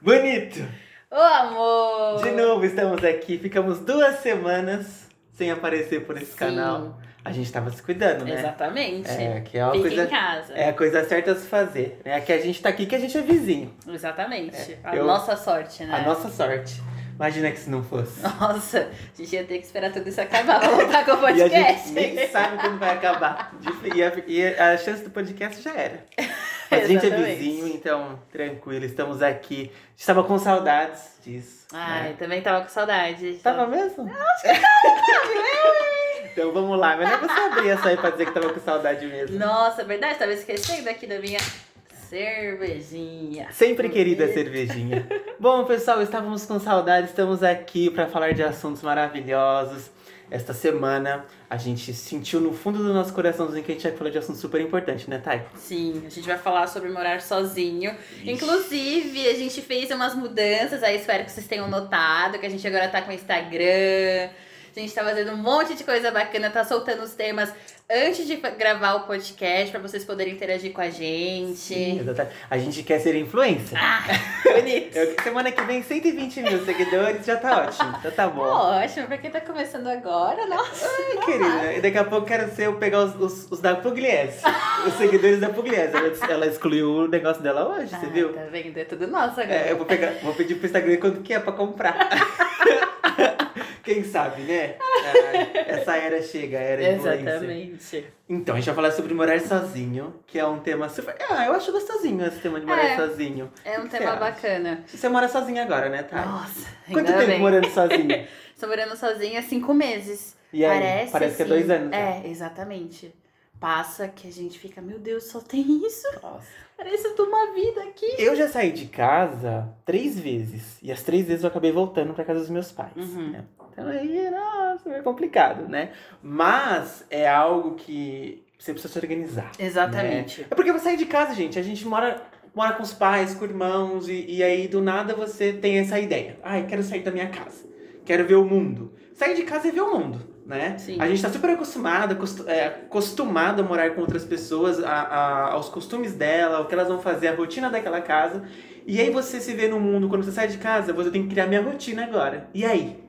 Bonito! Ô, amor! De novo estamos aqui. Ficamos duas semanas sem aparecer por esse Sim. canal. A gente tava se cuidando, né? Exatamente. É, que é uma Fica coisa. em casa. É a coisa certa a se fazer. É que a gente tá aqui que a gente é vizinho. Exatamente. É, a eu- nossa sorte, né? A nossa sorte. Imagina que se não fosse. Nossa, a gente ia ter que esperar tudo isso acabar pra voltar com o E a podcast. gente nem sabe quando vai acabar. E a, e a chance do podcast já era. Mas a gente é vizinho, então tranquilo, estamos aqui. A gente tava com saudades disso. Ai, né? também tava com saudade. Tava mesmo? Então vamos lá, mas não é você abrir essa aí pra dizer que tava com saudade mesmo. Nossa, é verdade, tava esquecendo aqui da minha cervejinha. Sempre querida cervejinha. Bom, pessoal, estávamos com saudade, estamos aqui para falar de assuntos maravilhosos. Esta semana a gente sentiu no fundo do nosso coraçãozinho que a gente vai falar de assunto super importante, né, Thay? Sim, a gente vai falar sobre morar sozinho. Inclusive, a gente fez umas mudanças aí, espero que vocês tenham notado, que a gente agora tá com Instagram. A gente tá fazendo um monte de coisa bacana, tá soltando os temas antes de gravar o podcast pra vocês poderem interagir com a gente. Exatamente. A gente quer ser influencer. Ah, bonito. Eu, semana que vem, 120 mil seguidores, já tá ótimo. Já tá bom. Ótimo, pra quem tá começando agora, nossa. Ai, querida. E daqui a pouco quero ser eu pegar os, os, os da Pugliese. Os seguidores da Pugliese. Ela, ela excluiu o negócio dela hoje, você Ah, viu? Tá vendo? É tudo nosso agora. É, eu vou, pegar, vou pedir pro Instagram quanto que é pra comprar. Quem sabe, né? Essa era chega, a era influencer. Exatamente. Então, a gente vai falar sobre morar sozinho, que é um tema super. Ah, eu acho gostosinho esse tema de morar É. sozinho. É um que tema acha? bacana. Você mora sozinho agora, né, Thay? Nossa, Quanto tempo bem. morando sozinho? Estou morando sozinha há cinco meses. E aí? Parece, Parece que é assim- dois anos. já. É, exatamente. Passa que a gente fica, meu Deus, só tem isso? Nossa. Parece eu tô uma vida aqui. Eu já saí de casa três vezes. E as três vezes eu acabei voltando pra casa dos meus pais. Uhum. né? Então aí, nossa, é complicado, né? Mas é algo que você precisa se organizar. Exatamente. É porque você sair de casa, gente, a gente mora, mora com os pais, com irmãos, e, e aí do nada você tem essa ideia. Ai, quero sair da minha casa. Quero ver o mundo. Sair de casa é ver o mundo, né? Sim. A gente tá super acostumado, acostu- é, acostumado a morar com outras pessoas, a, a- aos costumes dela, o que elas vão fazer, a rotina daquela casa. E aí você se vê no mundo, quando você sai de casa, você tem que criar minha rotina agora. E aí?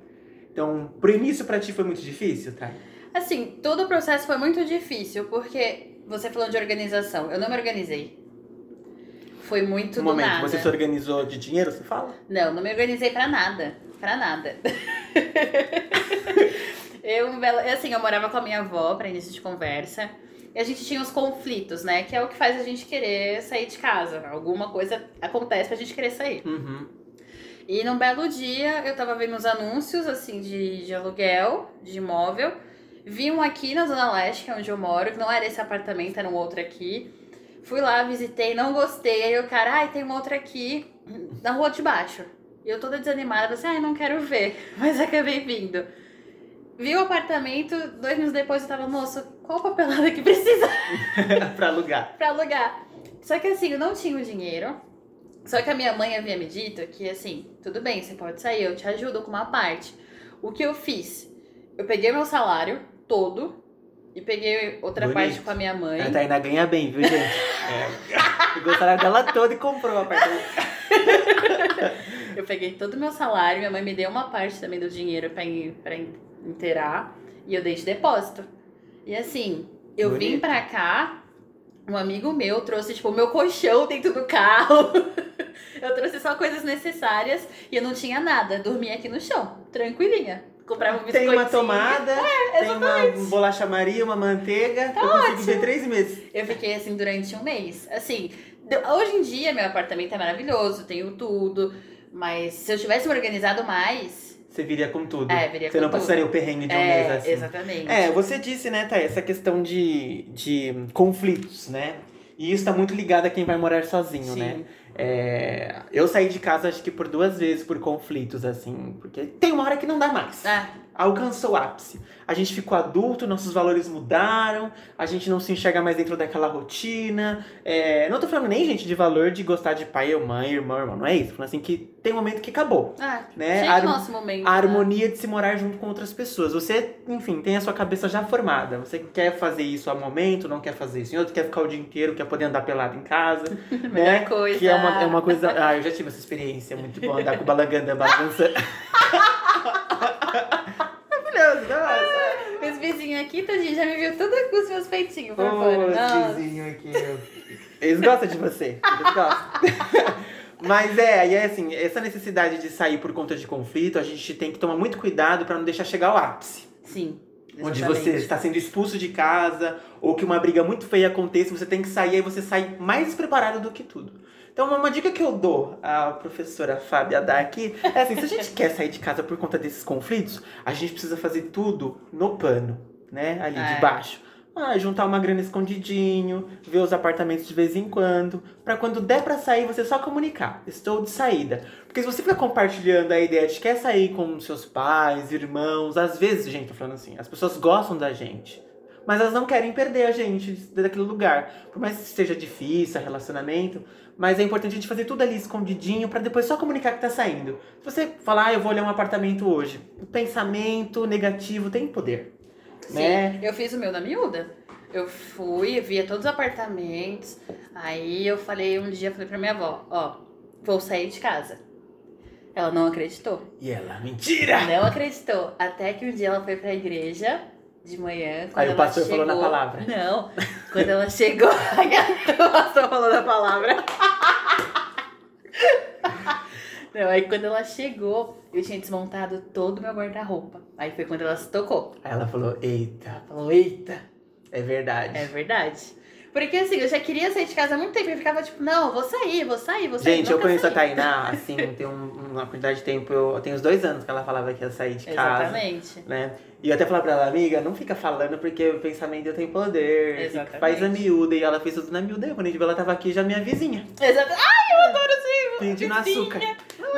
Então, pro início pra ti foi muito difícil, tá? Assim, todo o processo foi muito difícil, porque você falou de organização. Eu não me organizei. Foi muito Um do momento, nada. você se organizou de dinheiro, você fala? Não, não me organizei pra nada. Pra nada. eu, assim, eu morava com a minha avó, pra início de conversa. E a gente tinha os conflitos, né? Que é o que faz a gente querer sair de casa. Alguma coisa acontece pra gente querer sair. Uhum. E num belo dia, eu tava vendo uns anúncios, assim, de, de aluguel, de imóvel. Vi um aqui na Zona Leste, que é onde eu moro, que não era esse apartamento, era um outro aqui. Fui lá, visitei, não gostei. Aí o cara, ai, tem um outro aqui na rua de baixo. E eu toda desanimada, assim, ai, não quero ver. Mas acabei vindo. Vi o apartamento, dois minutos depois eu tava, moça, qual papelada que precisa pra alugar. pra alugar. Só que assim, eu não tinha o dinheiro. Só que a minha mãe havia me dito que assim, tudo bem, você pode sair, eu te ajudo com uma parte. O que eu fiz? Eu peguei meu salário todo e peguei outra Bonito. parte com a minha mãe. A Tainá ganha bem, viu, gente? É. Pegou o salário dela todo e comprou o apartamento. Eu peguei todo o meu salário, minha mãe me deu uma parte também do dinheiro pra, in- pra in- inteirar e eu dei de depósito. E assim, eu vim Bonito. pra cá, um amigo meu trouxe, tipo, o meu colchão dentro do carro. eu trouxe só coisas necessárias e eu não tinha nada. Dormia aqui no chão, tranquilinha. Comprava um Tem biscoitinho. uma tomada, tem uma bolacha Maria, uma manteiga. eu consigo ver três meses. Eu fiquei assim durante um mês. Assim, hoje em dia meu apartamento é maravilhoso, tenho tudo. Mas se eu tivesse me organizado mais. Você viria com tudo. É, viria Você com não tudo. passaria o perrengue de um é, mês assim. exatamente. É, você disse, né, Thay, essa questão de, de conflitos, né? E isso tá muito ligado a quem vai morar sozinho, Sim. né? É, eu saí de casa acho que por duas vezes por conflitos, assim, porque tem uma hora que não dá mais. Ah, alcançou o ápice. A gente ficou adulto, nossos valores mudaram, a gente não se enxerga mais dentro daquela rotina. É, não tô falando nem, gente, de valor de gostar de pai ou mãe, irmão, irmão. Não é isso. Falando assim que tem um momento que acabou. Ah, Né? chega A o harmo- nosso momento. A né? harmonia de se morar junto com outras pessoas. Você, enfim, tem a sua cabeça já formada. Você quer fazer isso a momento, não quer fazer isso em outro, quer ficar o dia inteiro, quer poder andar pelado em casa. né? Coisa. Que é uma, é uma coisa. Ah, eu já tive essa experiência muito boa, andar com o balanganda balançando. Maravilhoso, nossa. Os vizinhos aqui, tadinho, já me viu tudo com os meus peitinhos por fora. os Nossa. vizinhos aqui. Eles gostam de você. Eles gostam. Mas é, e é assim, essa necessidade de sair por conta de conflito, a gente tem que tomar muito cuidado pra não deixar chegar ao ápice. Sim. Onde exatamente. você está sendo expulso de casa, ou que uma briga muito feia aconteça, você tem que sair, aí você sai mais despreparado do que tudo. Então, uma dica que eu dou à professora Fábia dá aqui é assim: se a gente quer sair de casa por conta desses conflitos, a gente precisa fazer tudo no pano, né? Ali É. de baixo. Ah, juntar uma grana escondidinho, ver os apartamentos de vez em quando, Pra quando der pra sair você só comunicar, estou de saída. Porque se você fica compartilhando a ideia de que quer sair com seus pais, irmãos, às vezes, gente, tô falando assim, as pessoas gostam da gente, mas elas não querem perder a gente daquele lugar. Por mais que seja difícil, relacionamento, mas é importante a gente fazer tudo ali escondidinho pra depois só comunicar que tá saindo. Se você falar, ah, eu vou olhar um apartamento hoje, o pensamento negativo tem poder. Sim, né? eu fiz o meu na miúda. Eu fui, via todos os apartamentos. Aí eu falei um dia, falei pra minha avó, ó, vou sair de casa. Ela não acreditou. E ela, mentira! Não acreditou. Até que um dia ela foi pra igreja de manhã. Quando Aí o ela pastor chegou... falou na palavra. Não. Quando ela chegou. o pastor falou na palavra. Não, aí quando ela chegou, eu tinha desmontado todo o meu guarda-roupa. Aí foi quando ela se tocou. Aí ela falou, eita, Ela falou, eita. é verdade. É verdade. Porque assim, eu já queria sair de casa há muito tempo. Eu ficava tipo, não, vou sair, vou sair, vou sair. Gente, eu conheço a. Tainá, assim, tem um- uma quantidade de tempo, eu, tem uns dois anos que ela falava que ia sair de casa. Exatamente. né? E eu até falava pra ela, amiga, não fica falando porque o pensamento tem poder. Exatamente. Faz a miúda. E ela fez tudo na miúda. E quando a gente viu, ela tava aqui já minha vizinha. Exatamente. Ai, eu adoro sim. Pedindo vizinha. açúcar.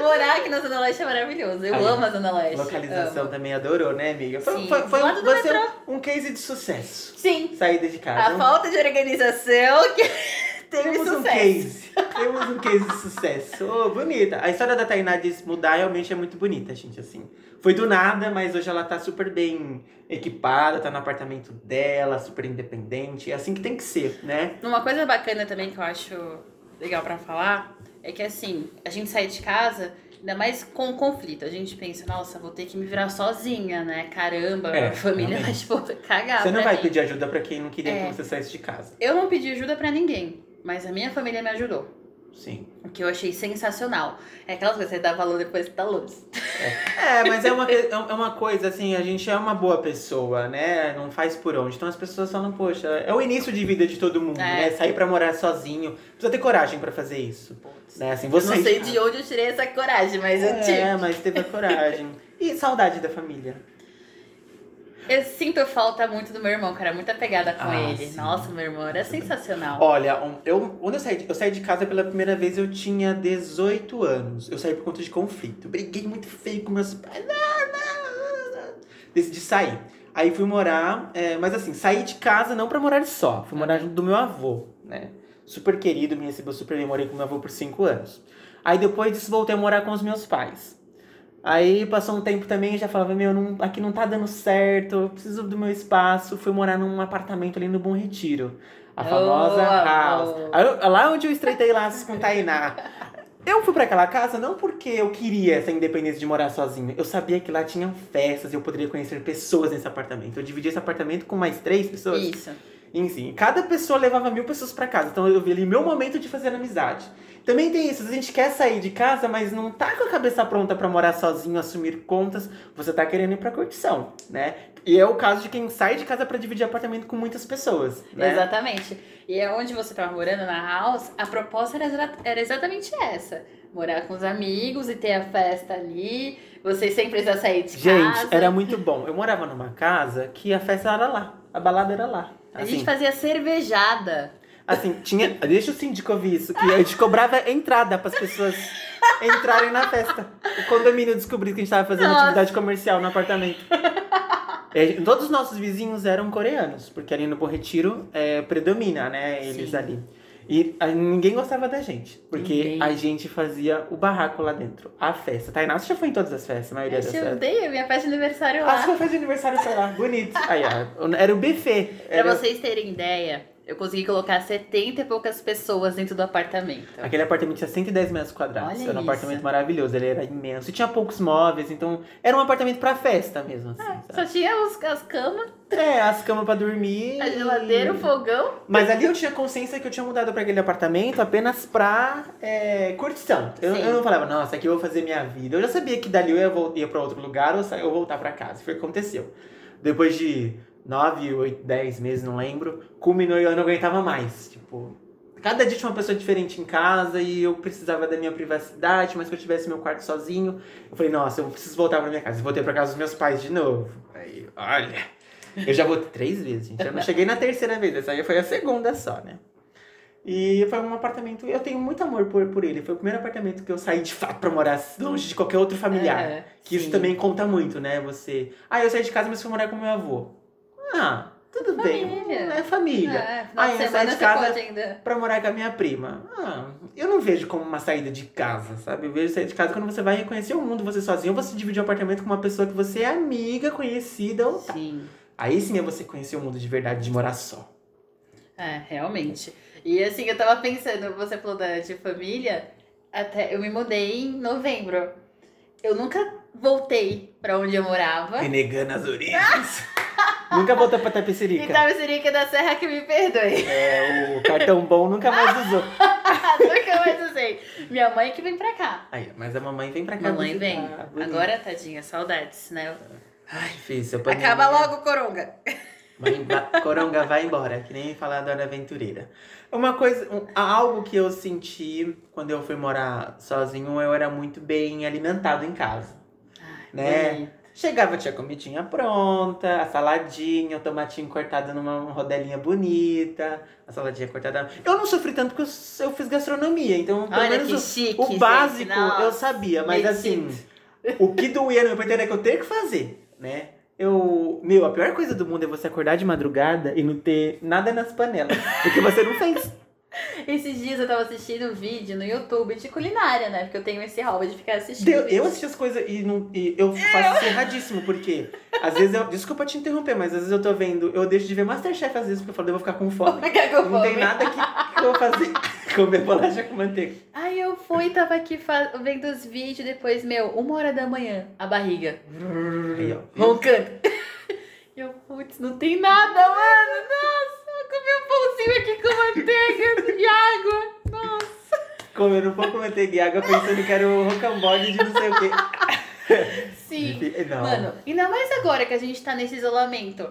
Morar aqui na Zona Leste é maravilhoso. Eu Aí, amo a Zona Leste. Localização amo. também adorou, né, amiga? Foi, Sim, foi, foi do um, lado do você metrô. um case de sucesso. Sim. Saída de A casa. Um- falta de organização que teve Temos um sucesso. case. Temos um case de sucesso. Ô, bonita. A história da Tainá de mudar realmente é muito bonita, gente, assim. Foi do nada, mas hoje ela tá super bem equipada, tá no apartamento dela, super independente. É assim que tem que ser, né? Uma coisa bacana também que eu acho legal pra falar é que assim, a gente sai de casa, ainda mais com conflito. A gente pensa, nossa, vou ter que me virar sozinha, né? Caramba, É, a família vai, tipo, cagar. Você não vai mim. pedir ajuda pra quem não queria É. que você saísse de casa. Eu não pedi ajuda pra ninguém, mas a minha família me ajudou. Sim. O que eu achei sensacional. É aquelas coisas que você dá valor depois que tá luz. É, mas é uma, que- é uma coisa, assim, a gente é uma boa pessoa, né? Não faz por onde. Então as pessoas falam, poxa, é o início de vida de todo mundo, É. né? Sair pra morar sozinho. Precisa ter coragem pra fazer isso. Né? Assim, Eu você não sei de onde eu tirei essa coragem, mas eu tive. É, mas teve a coragem. E saudade da família. Eu sinto falta muito do meu irmão, cara. Muita pegada com Ah, ele. sim. Nossa, meu irmão era sensacional. Olha, eu, quando eu saí, de, eu saí de casa pela primeira vez, eu tinha 18 anos. Eu saí por conta de conflito. Briguei muito feio com meus pais. Não, não, não. Decidi sair. Aí fui morar, é, mas assim, saí de casa não pra morar só. Fui morar junto do meu avô, né? Super querido, me recebeu super bem. Morei com meu avô por 5 anos. Aí depois disso voltei a morar com os meus pais. Aí passou um tempo também e já falava, meu, não- aqui não tá dando certo, eu preciso do meu espaço. Fui morar num apartamento ali no Bom Retiro. A Oh, famosa house. amor. Aí eu- lá onde eu estreitei laços com Tainá. Eu fui pra aquela casa não porque eu queria essa independência de morar sozinho. Eu sabia que lá tinham festas e eu poderia conhecer pessoas nesse apartamento. Eu dividi esse apartamento com mais três pessoas. Isso. Enfim, cada pessoa levava mil pessoas pra casa. Então eu vi ali meu momento de fazer amizade. Também tem isso, a gente quer sair de casa, mas não tá com a cabeça pronta pra morar sozinho, assumir contas. Você tá querendo ir pra curtição, né? E é o caso de quem sai de casa pra dividir apartamento com muitas pessoas, né? Exatamente. E é onde você tava morando, na house, a proposta era, era exatamente essa. Morar com os amigos e ter a festa ali. Vocês sem precisar sair de Gente, casa. era muito bom. Eu morava numa casa que a festa era lá, a balada era lá. A Assim, gente fazia cervejada. Assim tinha. Deixa o síndico ouvir isso, que a gente cobrava entrada pras pessoas. entrarem na festa. O condomínio descobriu que a gente tava fazendo Nossa. atividade comercial no apartamento. É, todos os nossos vizinhos eram coreanos, porque ali no Bom Retiro é, predomina, né? Eles Sim. ali. E a- ninguém gostava da gente, porque Ninguém. a gente fazia o barraco lá dentro, a festa. Tainá, você já foi em todas as festas, a maioria das Eu festas. odeio minha festa de aniversário Ah, lá. sua festa de aniversário foi lá, bonito. Aí, ó, era o buffet. Pra Era... vocês terem ideia, eu consegui colocar 70 e poucas pessoas dentro do apartamento. Aquele apartamento tinha 110 metros quadrados. Olha era um isso. apartamento maravilhoso, ele era imenso. E tinha poucos móveis, então era um apartamento pra festa mesmo, assim. Só sabe? tinha os, as camas, É, as camas pra dormir. a geladeira, o fogão. Mas ali eu tinha consciência que eu tinha mudado pra aquele apartamento apenas pra é, curtição. Eu, eu não falava, nossa, aqui eu vou fazer minha vida. Eu já sabia que dali eu ia, ia pra outro lugar ou eu voltar pra casa. Foi o que aconteceu. Depois de nove, oito, dez meses, não lembro, culminou e eu não aguentava mais. Tipo, cada dia tinha uma pessoa diferente em casa e eu precisava da minha privacidade, mas que eu tivesse meu quarto sozinho. Eu falei, nossa, eu preciso voltar pra minha casa. Voltei pra casa dos meus pais de novo. Aí, olha. Eu já voltei três vezes, gente. Eu não cheguei na terceira vez, essa aí foi a segunda só, né? E foi um apartamento. Eu tenho muito amor por, por ele. Foi o primeiro apartamento que eu saí de fato pra morar longe de qualquer outro familiar. É, que isso sim. também conta muito, né? Você. Ah, eu saí de casa, mas fui morar com meu avô. Ah, tudo bem. Família. É família. É, Ah, de eu saí de casa pra morar com a minha prima. Ah, eu não vejo como uma saída de casa, sabe? Eu vejo sair de casa quando você vai conhecer o mundo você sozinho, ou você dividir um apartamento com uma pessoa que você é amiga, conhecida ou tá. Sim. Aí sim é você conhecer o mundo de verdade, de morar só. É, realmente. E assim, eu tava pensando, você falou da, de família, até eu me mudei em novembro. Eu nunca voltei pra onde eu morava. Renegando as origens. nunca voltou pra Tapecerica. Então, Sirica da Serra que me perdoe. É, o cartão bom nunca mais usou. nunca mais usei. Minha mãe que vem pra cá. Aí, mas a mamãe vem pra cá Mamãe visitar. vem. Bonito. Agora, tadinha, saudades, né? Ai, filho. Acaba logo, Coronga. Emba- Coronga, vai embora, que nem falar da Hora Aventureira. Uma coisa, um- algo que eu senti quando eu fui morar sozinho, eu era muito bem alimentado em casa. Né? Bonito. Chegava, tinha comidinha pronta, a saladinha, o tomatinho cortado numa rodelinha bonita, a saladinha cortada. Eu não sofri tanto porque eu, eu fiz gastronomia, então pelo Olha menos que o- chique, o gente. básico Nossa, eu sabia, mas medito. assim, o que doía no meu peito era que eu ter que fazer, né? Eu, meu, a pior coisa do mundo é você acordar de madrugada e não ter nada nas panelas, porque você não fez. Esses dias eu tava assistindo um vídeo no YouTube de culinária, né? Porque eu tenho esse hobby de ficar assistindo. Deu- eu assisti as coisas e, não, e eu faço isso erradíssimo, porque às vezes eu. Desculpa te interromper, mas às vezes eu tô vendo. Eu deixo de ver Masterchef às vezes, porque eu falo, eu vou ficar com fome. ficar com Não tem fome. nada que, que eu vou fazer. Comer bolacha com manteiga. Aí eu fui, tava aqui vendo os vídeos, depois, meu, uma hora da manhã, a barriga. Aí, ó. Roncando. E eu, putz, não tem nada, mano. Nossa, comi um pãozinho aqui com manteiga e água. Nossa. Comendo um pouco manteiga e água, pensando que era o rocambole de não sei o quê. Sim. Não. Mano, ainda mais agora que a gente tá nesse isolamento.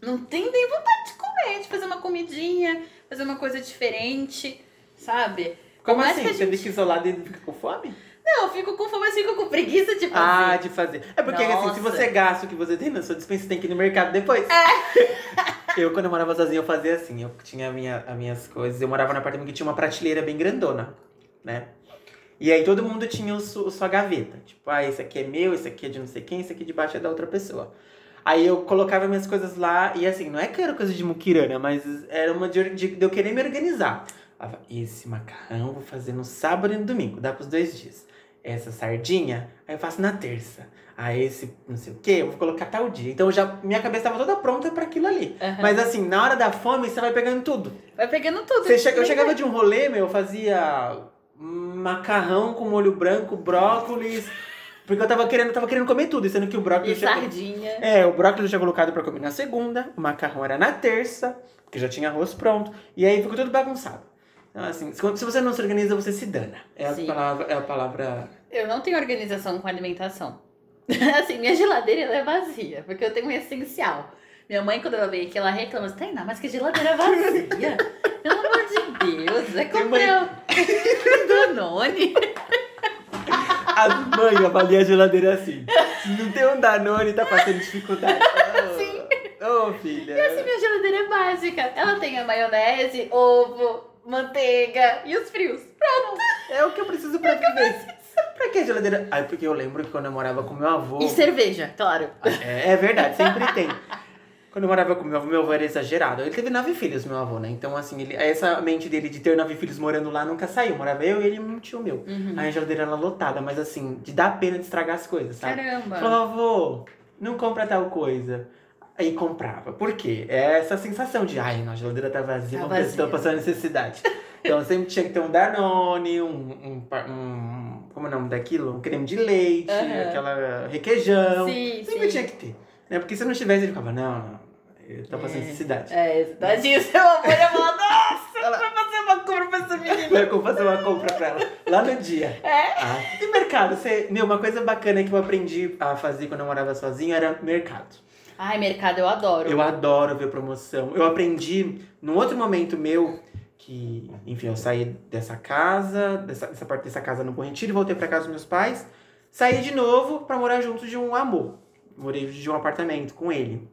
Não tem nem vontade de comer, de fazer uma comidinha, fazer uma coisa diferente, sabe? Como assim? Você fica isolado e fica com fome? Não, eu fico com fome, mas fico com preguiça de fazer. Ah, de fazer. É porque assim, se Nossa. você gasta o que você tem na sua dispensa, você tem que ir no mercado depois. É. eu, quando eu morava sozinho, eu fazia assim. Eu tinha minha, as minhas coisas. Eu morava num apartamento que tinha uma prateleira bem grandona, né? E aí todo mundo tinha o su- sua gaveta. Tipo, ah, esse aqui é meu, esse aqui é de não sei quem, esse aqui debaixo é da outra pessoa. Aí eu colocava minhas coisas lá, e assim, não é que era coisa de muquirana, mas era uma de, de, de eu querer me organizar. Esse macarrão eu vou fazer no sábado e no domingo, dá pros dois dias. Essa sardinha, aí eu faço na terça. Aí esse não sei o que, eu vou colocar tal dia. Então já, minha cabeça tava toda pronta pra aquilo ali. Aham. Mas assim, na hora da fome, você vai pegando tudo. Vai pegando tudo. Você chega- eu chegava de um rolê, meu, eu fazia macarrão com molho branco, brócolis. Porque eu tava querendo, tava querendo comer tudo, sendo que o E brócolis. já- sardinha. é, o brócolis eu tinha colocado pra comer na segunda, o macarrão era na terça, porque já tinha arroz pronto, e aí ficou tudo bagunçado. Então, assim, se você não se organiza, você se dana. É a Sim. palavra. É a palavra. Eu não tenho organização com alimentação. assim, minha geladeira ela é vazia, porque eu tenho um essencial. Minha mãe, quando ela veio aqui, ela reclama, assim, Tainá, mas que geladeira vazia? Pelo amor de Deus, é comprei mãe- um Danone. As mães avaliam a geladeira assim. Se não tem um Danone, tá passando dificuldade. Sim. Ô, filha. Assim, minha geladeira é básica. Ela tem a maionese, ovo, manteiga e os frios. É o que eu preciso pra viver. que a geladeira. Ai, porque eu lembro que quando eu morava com meu avô. E cerveja, claro. É, é verdade, sempre tem. Quando eu morava com meu avô, meu avô era exagerado. Ele teve nove filhos, meu avô, né? Então, assim, ele, essa mente dele de ter nove filhos morando lá nunca saiu. Morava eu e ele e um tio meu. Uhum. Aí a geladeira era lotada, mas assim, de dar pena de estragar as coisas, sabe? Caramba. Falava, avô, não compra tal coisa. Aí comprava. Por quê? É essa sensação de, ai, a geladeira tá vazia, Tá vazia. estão passando necessidade. então sempre tinha que ter um Danone, um, um, um- como é o nome daquilo? Um creme de leite, Aham. aquela requeijão. Sim, sempre sim. tinha que ter. Né? Porque se não tivesse, ele ficava, não, não, eu tô passando É. necessidade. É, tadinho, seu amor ia falar, nossa, vai fazer uma compra pra essa menina. Vai eu fazer uma compra pra ela lá no dia. É? Ah, e mercado? Você, meu, uma coisa bacana que eu aprendi a fazer quando eu morava sozinho era mercado. Ai, mercado eu adoro. Eu adoro ver promoção. Eu aprendi num outro momento meu que, enfim, eu saí dessa casa, dessa, dessa parte dessa casa no Bom Retiro, voltei pra casa dos meus pais, saí de novo pra morar junto de um amor. Morei de um apartamento com ele.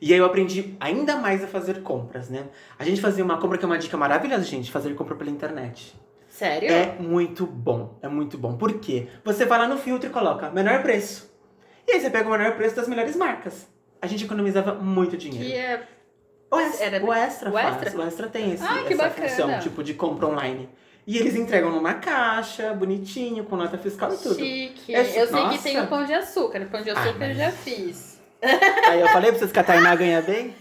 E aí eu aprendi ainda mais a fazer compras, né? A gente fazia uma compra que é uma dica maravilhosa, gente, fazer compra pela internet. Sério? É muito bom, é muito bom. Por quê? Você vai lá no filtro e coloca menor preço. E aí você pega o menor preço das melhores marcas. A gente economizava muito dinheiro. Que é... O extra, Era- o extra o faz. Extra? O extra tem esse, Ah, que essa bacana. função, tipo, de compra online. E eles entregam numa caixa, bonitinho, com nota fiscal e tudo. Chique. É eu sei que Nossa. tem o pão de açúcar. O pão de açúcar eu mas- já fiz. Aí eu falei pra vocês que a Tainá ganha bem.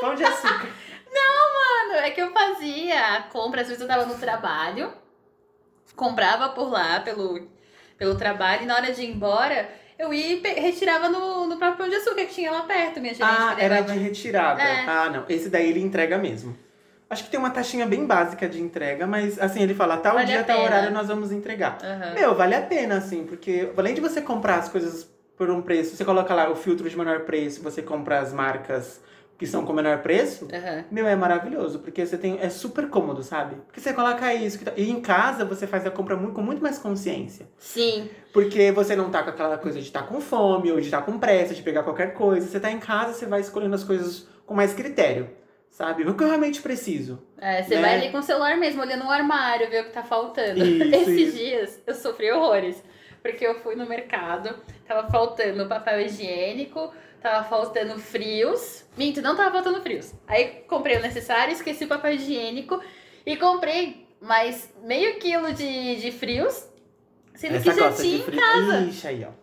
Pão de açúcar. Mano, é que eu fazia a compra, às vezes eu tava no trabalho, comprava por lá, pelo, pelo trabalho, e na hora de ir embora, eu ia e retirava no, no próprio pão de açúcar que tinha lá perto, minha gerente Ah, me era de retirada. É. Ah, não. Esse daí ele entrega mesmo. Acho que tem uma taxinha bem básica de entrega, mas assim, ele fala, tal Vale dia, tal horário nós vamos entregar. Aham. Meu, vale a pena, assim, porque além de você comprar as coisas por um preço, você coloca lá o filtro de menor preço, você compra as marcas que são com menor preço, Aham. meu, é maravilhoso, porque você tem. É super cômodo, sabe? Porque você coloca isso. tá- E em casa você faz a compra muito, com muito mais consciência. Sim. Porque você não tá com aquela coisa de estar com fome ou de estar com pressa, de pegar qualquer coisa. Você tá em casa, você vai escolhendo as coisas com mais critério. Sabe? O que eu realmente preciso. É, você Né? vai ali com o celular mesmo, olhando no armário, ver o que tá faltando. Isso, Esses isso. dias eu sofri horrores. Porque eu fui no mercado, tava faltando papel higiênico, tava faltando frios. Minto, não tava faltando frios. Aí comprei o necessário, esqueci o papel higiênico e comprei mais meio quilo de, de frios. Sendo que já tinha em casa. Ixi, aí, ó.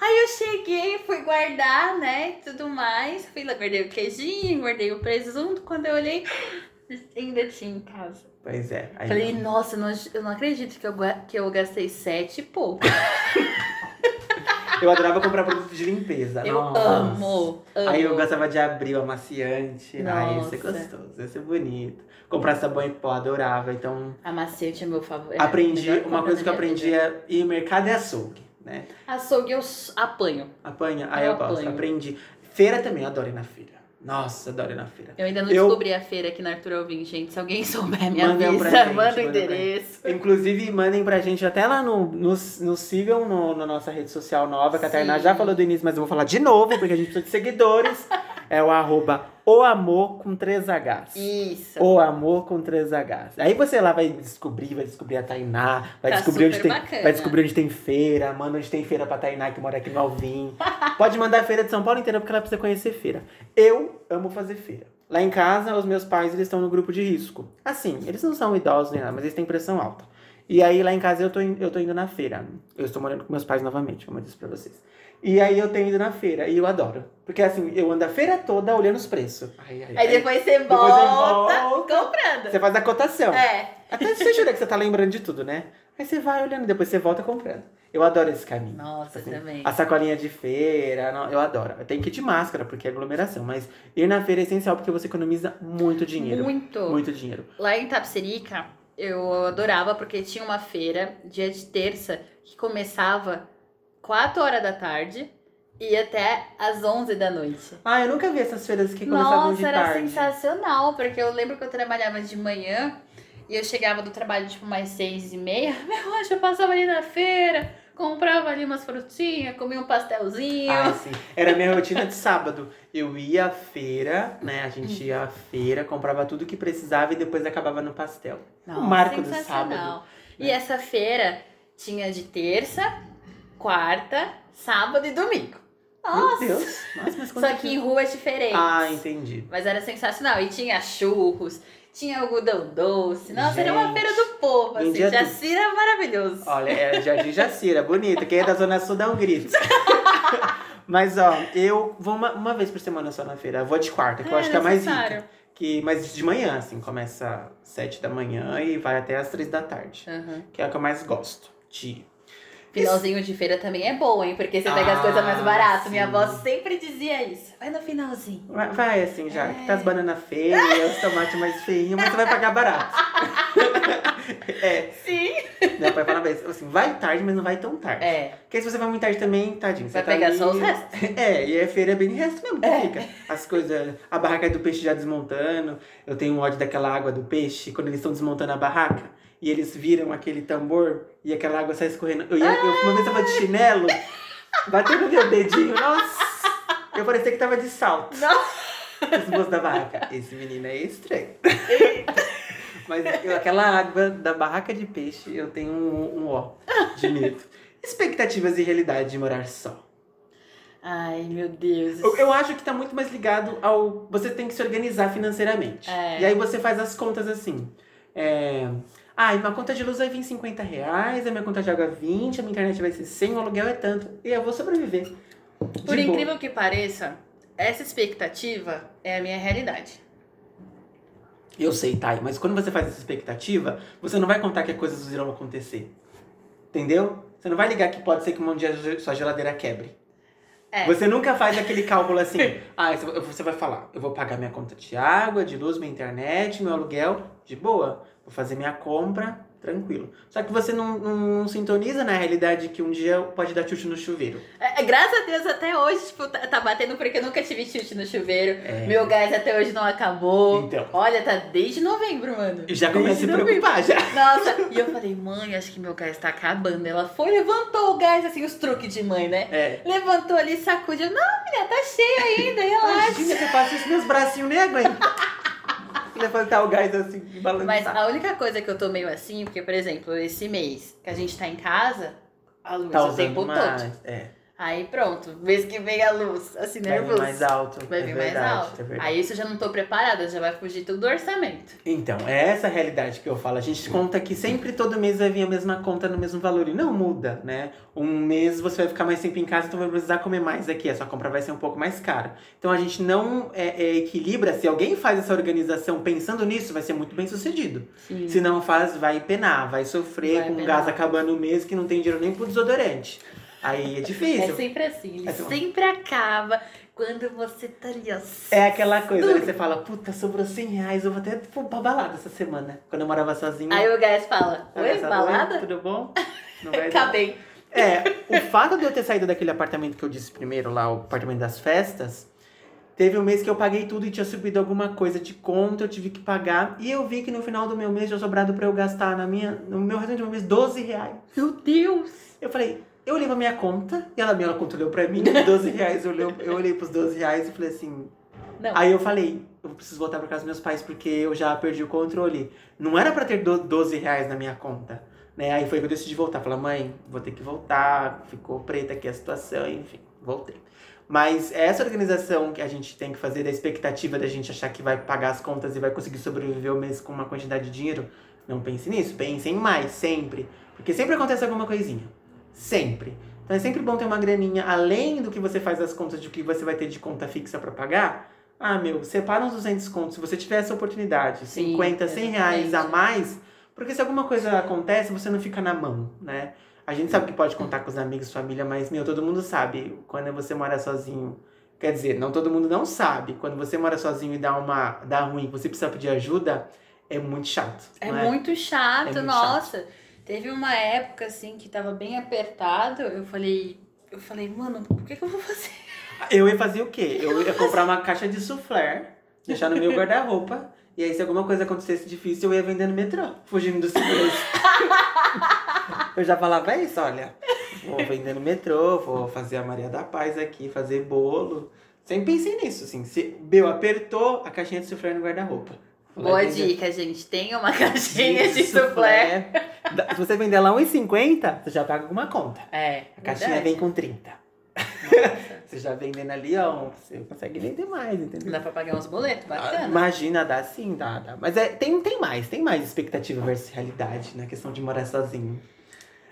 Aí eu cheguei, fui guardar, né, tudo mais. Fui lá, guardei o queijinho, guardei o presunto. Quando eu olhei, ainda tinha em casa. Pois é. Aí, Falei, nossa, não- eu não acredito que eu, que eu gastei sete e pouco. Eu adorava comprar produto de limpeza. Eu Nossa. amo, amo. Aí eu gostava de abrir o amaciante. Ai, ia ser Nossa. gostoso, ia ser bonito. Comprar sabão em pó, adorava. Então, Amaciante é meu favorito. aprendi. É a melhor Uma coisa que eu aprendi é ir no mercado é açougue, né? Açougue eu apanho. Apanha? Aí Eu eu, gosto. Aprendi. Feira também, eu adoro ir na feira. Nossa, adoro ir na feira. Eu ainda não Eu- descobri a feira aqui na Arthur Alvim, gente. Se alguém souber, me Mandem pra avisa. gente, Manda o mandem pra endereço. Inclusive, mandem pra gente até lá no. Nos, nos sigam no, na nossa rede social nova, que a Tainá já falou do início, mas eu vou falar de novo, porque a gente precisa de seguidores. É o arroba o amor com 3 Hs. Isso. O amor com 3 Hs. Aí você lá vai descobrir, vai descobrir a Tainá, vai Tá descobrir onde tem. bacana. Vai descobrir onde tem feira, manda onde tem feira pra Tainá que mora aqui no Alvim. Pode mandar a feira de São Paulo inteira porque ela precisa conhecer feira. Eu amo fazer feira. Lá em casa, os meus pais eles estão no grupo de risco. Assim, eles não são idosos nem nada, mas eles têm pressão alta. E aí lá em casa eu tô, eu tô indo na feira. Eu estou morando com meus pais novamente, como eu disse pra vocês. E aí eu tenho ido na feira e eu adoro. Porque assim, eu ando a feira toda olhando os preços. Ai, ai, Aí depois você Depois volta volta. comprando. Você faz a cotação. É. Até você jura que você tá lembrando de tudo, né? Aí você vai olhando, depois você volta comprando. Eu adoro esse caminho. Nossa, Assim, também. A sacolinha de feira, não, eu adoro. Tem que ir de máscara, porque é aglomeração. Mas ir na feira é essencial porque você economiza muito dinheiro. Muito. Muito dinheiro. Lá em Tapserica, eu adorava porque tinha uma feira, dia de terça, que começava 4 horas da tarde e até às 11 da noite. Ah, eu nunca vi essas feiras que começavam de Nossa, era tarde. sensacional, porque eu lembro que eu trabalhava de manhã e eu chegava do trabalho tipo mais seis e meia. Meu anjo, eu passava ali na feira, comprava ali umas frutinhas, comia um pastelzinho. Ah, sim. Era a minha rotina de sábado. Eu ia à feira, né? A gente ia à feira, comprava tudo que precisava e depois acabava no pastel. o marco do sensacional. sábado, E né? essa feira Tinha de terça, quarta, sábado e domingo. Meu Nossa! Deus. Nossa, mas Só que em ruas diferentes. Ah, entendi. Mas era sensacional. E tinha churros, tinha algodão doce. Nossa, era uma Gente, feira do povo, assim. Jacira é maravilhoso. Olha, é Jardim Jacira, bonito. Quem é da Zona Sul dá um grito. Mas, ó, eu vou uma, uma vez por semana só na feira. Eu vou de quarta, que eu É acho que é mais rica. Que, mas de manhã, assim, começa às sete da manhã e vai até às três da tarde. Uhum. Que é o que eu mais gosto de ir. Finalzinho de feira também é bom, hein? Porque você pega as Ah, coisas mais baratas. Minha avó sempre dizia isso. Vai no finalzinho. Vai, vai, assim, já. É. que Tá as bananas feias, os tomates mais feinhos, mas você vai pagar barato. é, Sim. meu pai fala vez, assim, vai tarde, mas não vai tão tarde. É. Porque se você vai muito tarde também, tadinho. Vai você tá pegar ali- só os restos. É, e a feira é bem resto mesmo que É. fica. As coisas, a barraca do peixe já desmontando. Eu tenho um ódio daquela água do peixe, quando eles estão desmontando a barraca. E eles viram aquele tambor e aquela água sai escorrendo. Eu, ia, eu uma vez tava de chinelo, bateu no meu dedinho, nossa! Eu parecia que tava de salto. Não. Os moços da barraca. Esse menino é estranho. Mas eu- aquela água da barraca de peixe, eu tenho um, um ó de medo. Expectativas e realidade de morar só. Ai, meu Deus. Eu, eu acho que tá muito mais ligado ao. Você tem que se organizar financeiramente. É. E aí você faz as contas assim. É. Ah, minha conta de luz vai vir 50 reais, a minha conta de água 20, a minha internet vai ser 100, o aluguel é tanto. E eu vou sobreviver. De Por boa. incrível que pareça, essa expectativa é a minha realidade. Eu sei, Thay, mas quando você faz essa expectativa, você não vai contar que as coisas irão acontecer. Entendeu? Você não vai ligar que pode ser que um dia sua geladeira quebre. É. Você nunca faz aquele cálculo assim. ah, você vai falar, eu vou pagar minha conta de água, de luz, minha internet, meu aluguel, de boa. Vou fazer minha compra, tranquilo. Só que você não, não, não sintoniza na realidade que um dia pode dar chute no chuveiro. É, é, graças a Deus, até hoje, tipo, tá, tá batendo porque eu nunca tive chute no chuveiro. É. Meu gás até hoje não acabou. Então. Olha, tá desde novembro, mano. E já começa a se preocupar já. Nossa, e eu falei, mãe, acho que meu gás tá acabando. Ela foi, levantou o gás, assim, os truques de mãe, né? É. Levantou ali, sacudiu. Não, filha, tá cheio ainda, relaxa. Imagina, você passa isso, meus bracinhos nem aguentam. Levantar o gás assim e balançar. Mas a única coisa que eu tô meio assim, porque, por exemplo, esse mês que a gente tá em casa, a luz tá o tempo usando todo. mais. É. Aí pronto, mês que vem a luz, assim, Vai vir nervoso. mais alto. Vai é vir verdade, mais alto. É. Aí isso eu já não tô preparada, já vai fugir tudo do orçamento. Então, é essa a realidade que eu falo. A gente conta que sempre todo mês vai vir a mesma conta no mesmo valor. E não muda, né? Um mês você vai ficar mais tempo em casa, então vai precisar comer mais aqui. A sua compra vai ser um pouco mais cara. Então a gente não é, é, equilibra. Se alguém faz essa organização pensando nisso, vai ser muito bem sucedido. Sim. Se não faz, vai penar, vai sofrer Vai com o penar. gás acabando o mês que não tem dinheiro nem pro desodorante. Aí é É difícil. sempre assim, ele É assim. sempre acaba quando você tá ali, ó. É aquela coisa, duro. Você fala, puta, sobrou 100 reais, eu vou até pra balada essa semana. Quando eu morava sozinha. Aí o gás fala, oi, balada? "Oi, Tudo bom? Não vai. Acabei. É, o fato de eu ter saído daquele apartamento que eu disse primeiro lá, o apartamento das festas, teve um mês que eu paguei tudo e tinha subido alguma coisa de conta, eu tive que pagar. E eu vi que no final do meu mês tinha sobrado pra eu gastar na minha, no meu restante do meu mês 12 reais. Meu Deus! Eu falei, eu olhei pra minha conta, e ela, minha conta olhou pra mim, 12 reais, eu olhei, eu olhei pros 12 reais e falei assim. Não. Aí eu falei, eu preciso voltar pra casa dos meus pais porque eu já perdi o controle. Não era pra ter do- 12 reais na minha conta. Né? Aí foi que eu decidi voltar. Falei, mãe, vou ter que voltar, ficou preta aqui a situação, enfim, voltei. Mas essa organização que a gente tem que fazer, da expectativa da gente achar que vai pagar as contas e vai conseguir sobreviver o mês com uma quantidade de dinheiro, não pense nisso, pense em mais, sempre. Porque sempre acontece alguma coisinha. Sempre. Então é sempre bom ter uma graninha, além do que você faz as contas de que você vai ter de conta fixa pra pagar. Ah, meu, separa uns 200 contos. Se você tiver essa oportunidade, Sim, 50, 100 reais a exatamente. mais, porque se alguma coisa acontece, você não fica na mão, né? A gente sabe que pode contar com os amigos, família, mas, meu, todo mundo sabe quando você mora sozinho. Quer dizer, não todo mundo não sabe. Quando você mora sozinho e dá uma dá ruim, você precisa pedir ajuda, é muito chato. É não muito chato, É muito nossa. Teve uma época assim que tava bem apertado. Eu falei, eu falei, mano, o que, que eu vou fazer? Eu ia fazer o quê? Eu ia comprar uma caixa de soufflé, deixar no meu guarda-roupa, e aí se alguma coisa acontecesse difícil, eu ia vender no metrô, fugindo do segurança. eu já falava é isso, olha, vou vender no metrô, vou fazer a Maria da Paz aqui, fazer bolo. Sempre pensei nisso, assim, se meu apertou, a caixinha de soufflé no guarda-roupa. Boa dica, gente. Tem uma caixinha de soufflé. Se você vender ela 1,50, você já paga alguma conta. É. A caixinha verdade. vem com 30. Você já vendendo ali, ó, você consegue vender mais, entendeu? Dá pra pagar uns boletos, Ah, bacana. Imagina, dá sim, dá, dá. Mas é, tem, tem mais, tem mais expectativa versus realidade na questão de morar sozinho.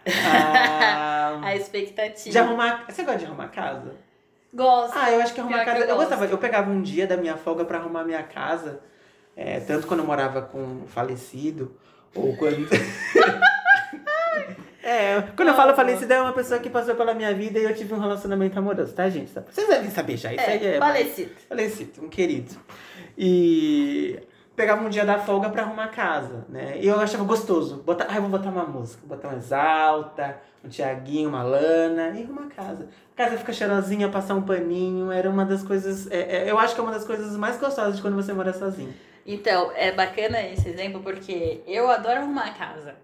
Ah, A expectativa. de arrumar. Você gosta de arrumar casa? Gosto. Ah, eu acho que arrumar Pior que casa. eu Eu, gostava. Eu pegava um dia da minha folga pra arrumar minha casa. É, tanto quando eu morava com um falecido, ou quando. É, quando eu falo falecido, é uma pessoa que passou pela minha vida e eu tive um relacionamento amoroso, tá, gente? Vocês devem saber já. Isso aí é, é. falecido. Falecido, um querido. E pegava um dia da folga pra arrumar a casa, né? E eu achava gostoso. Botar, ah, eu vou botar uma música. Botar uma exalta, um Tiaguinho, uma lana e arrumar a casa. A casa fica cheirosinha, passar um paninho. Era uma das coisas. é, é, eu acho que é uma das coisas mais gostosas de quando você mora sozinho. Então, é bacana esse exemplo porque eu adoro arrumar a casa.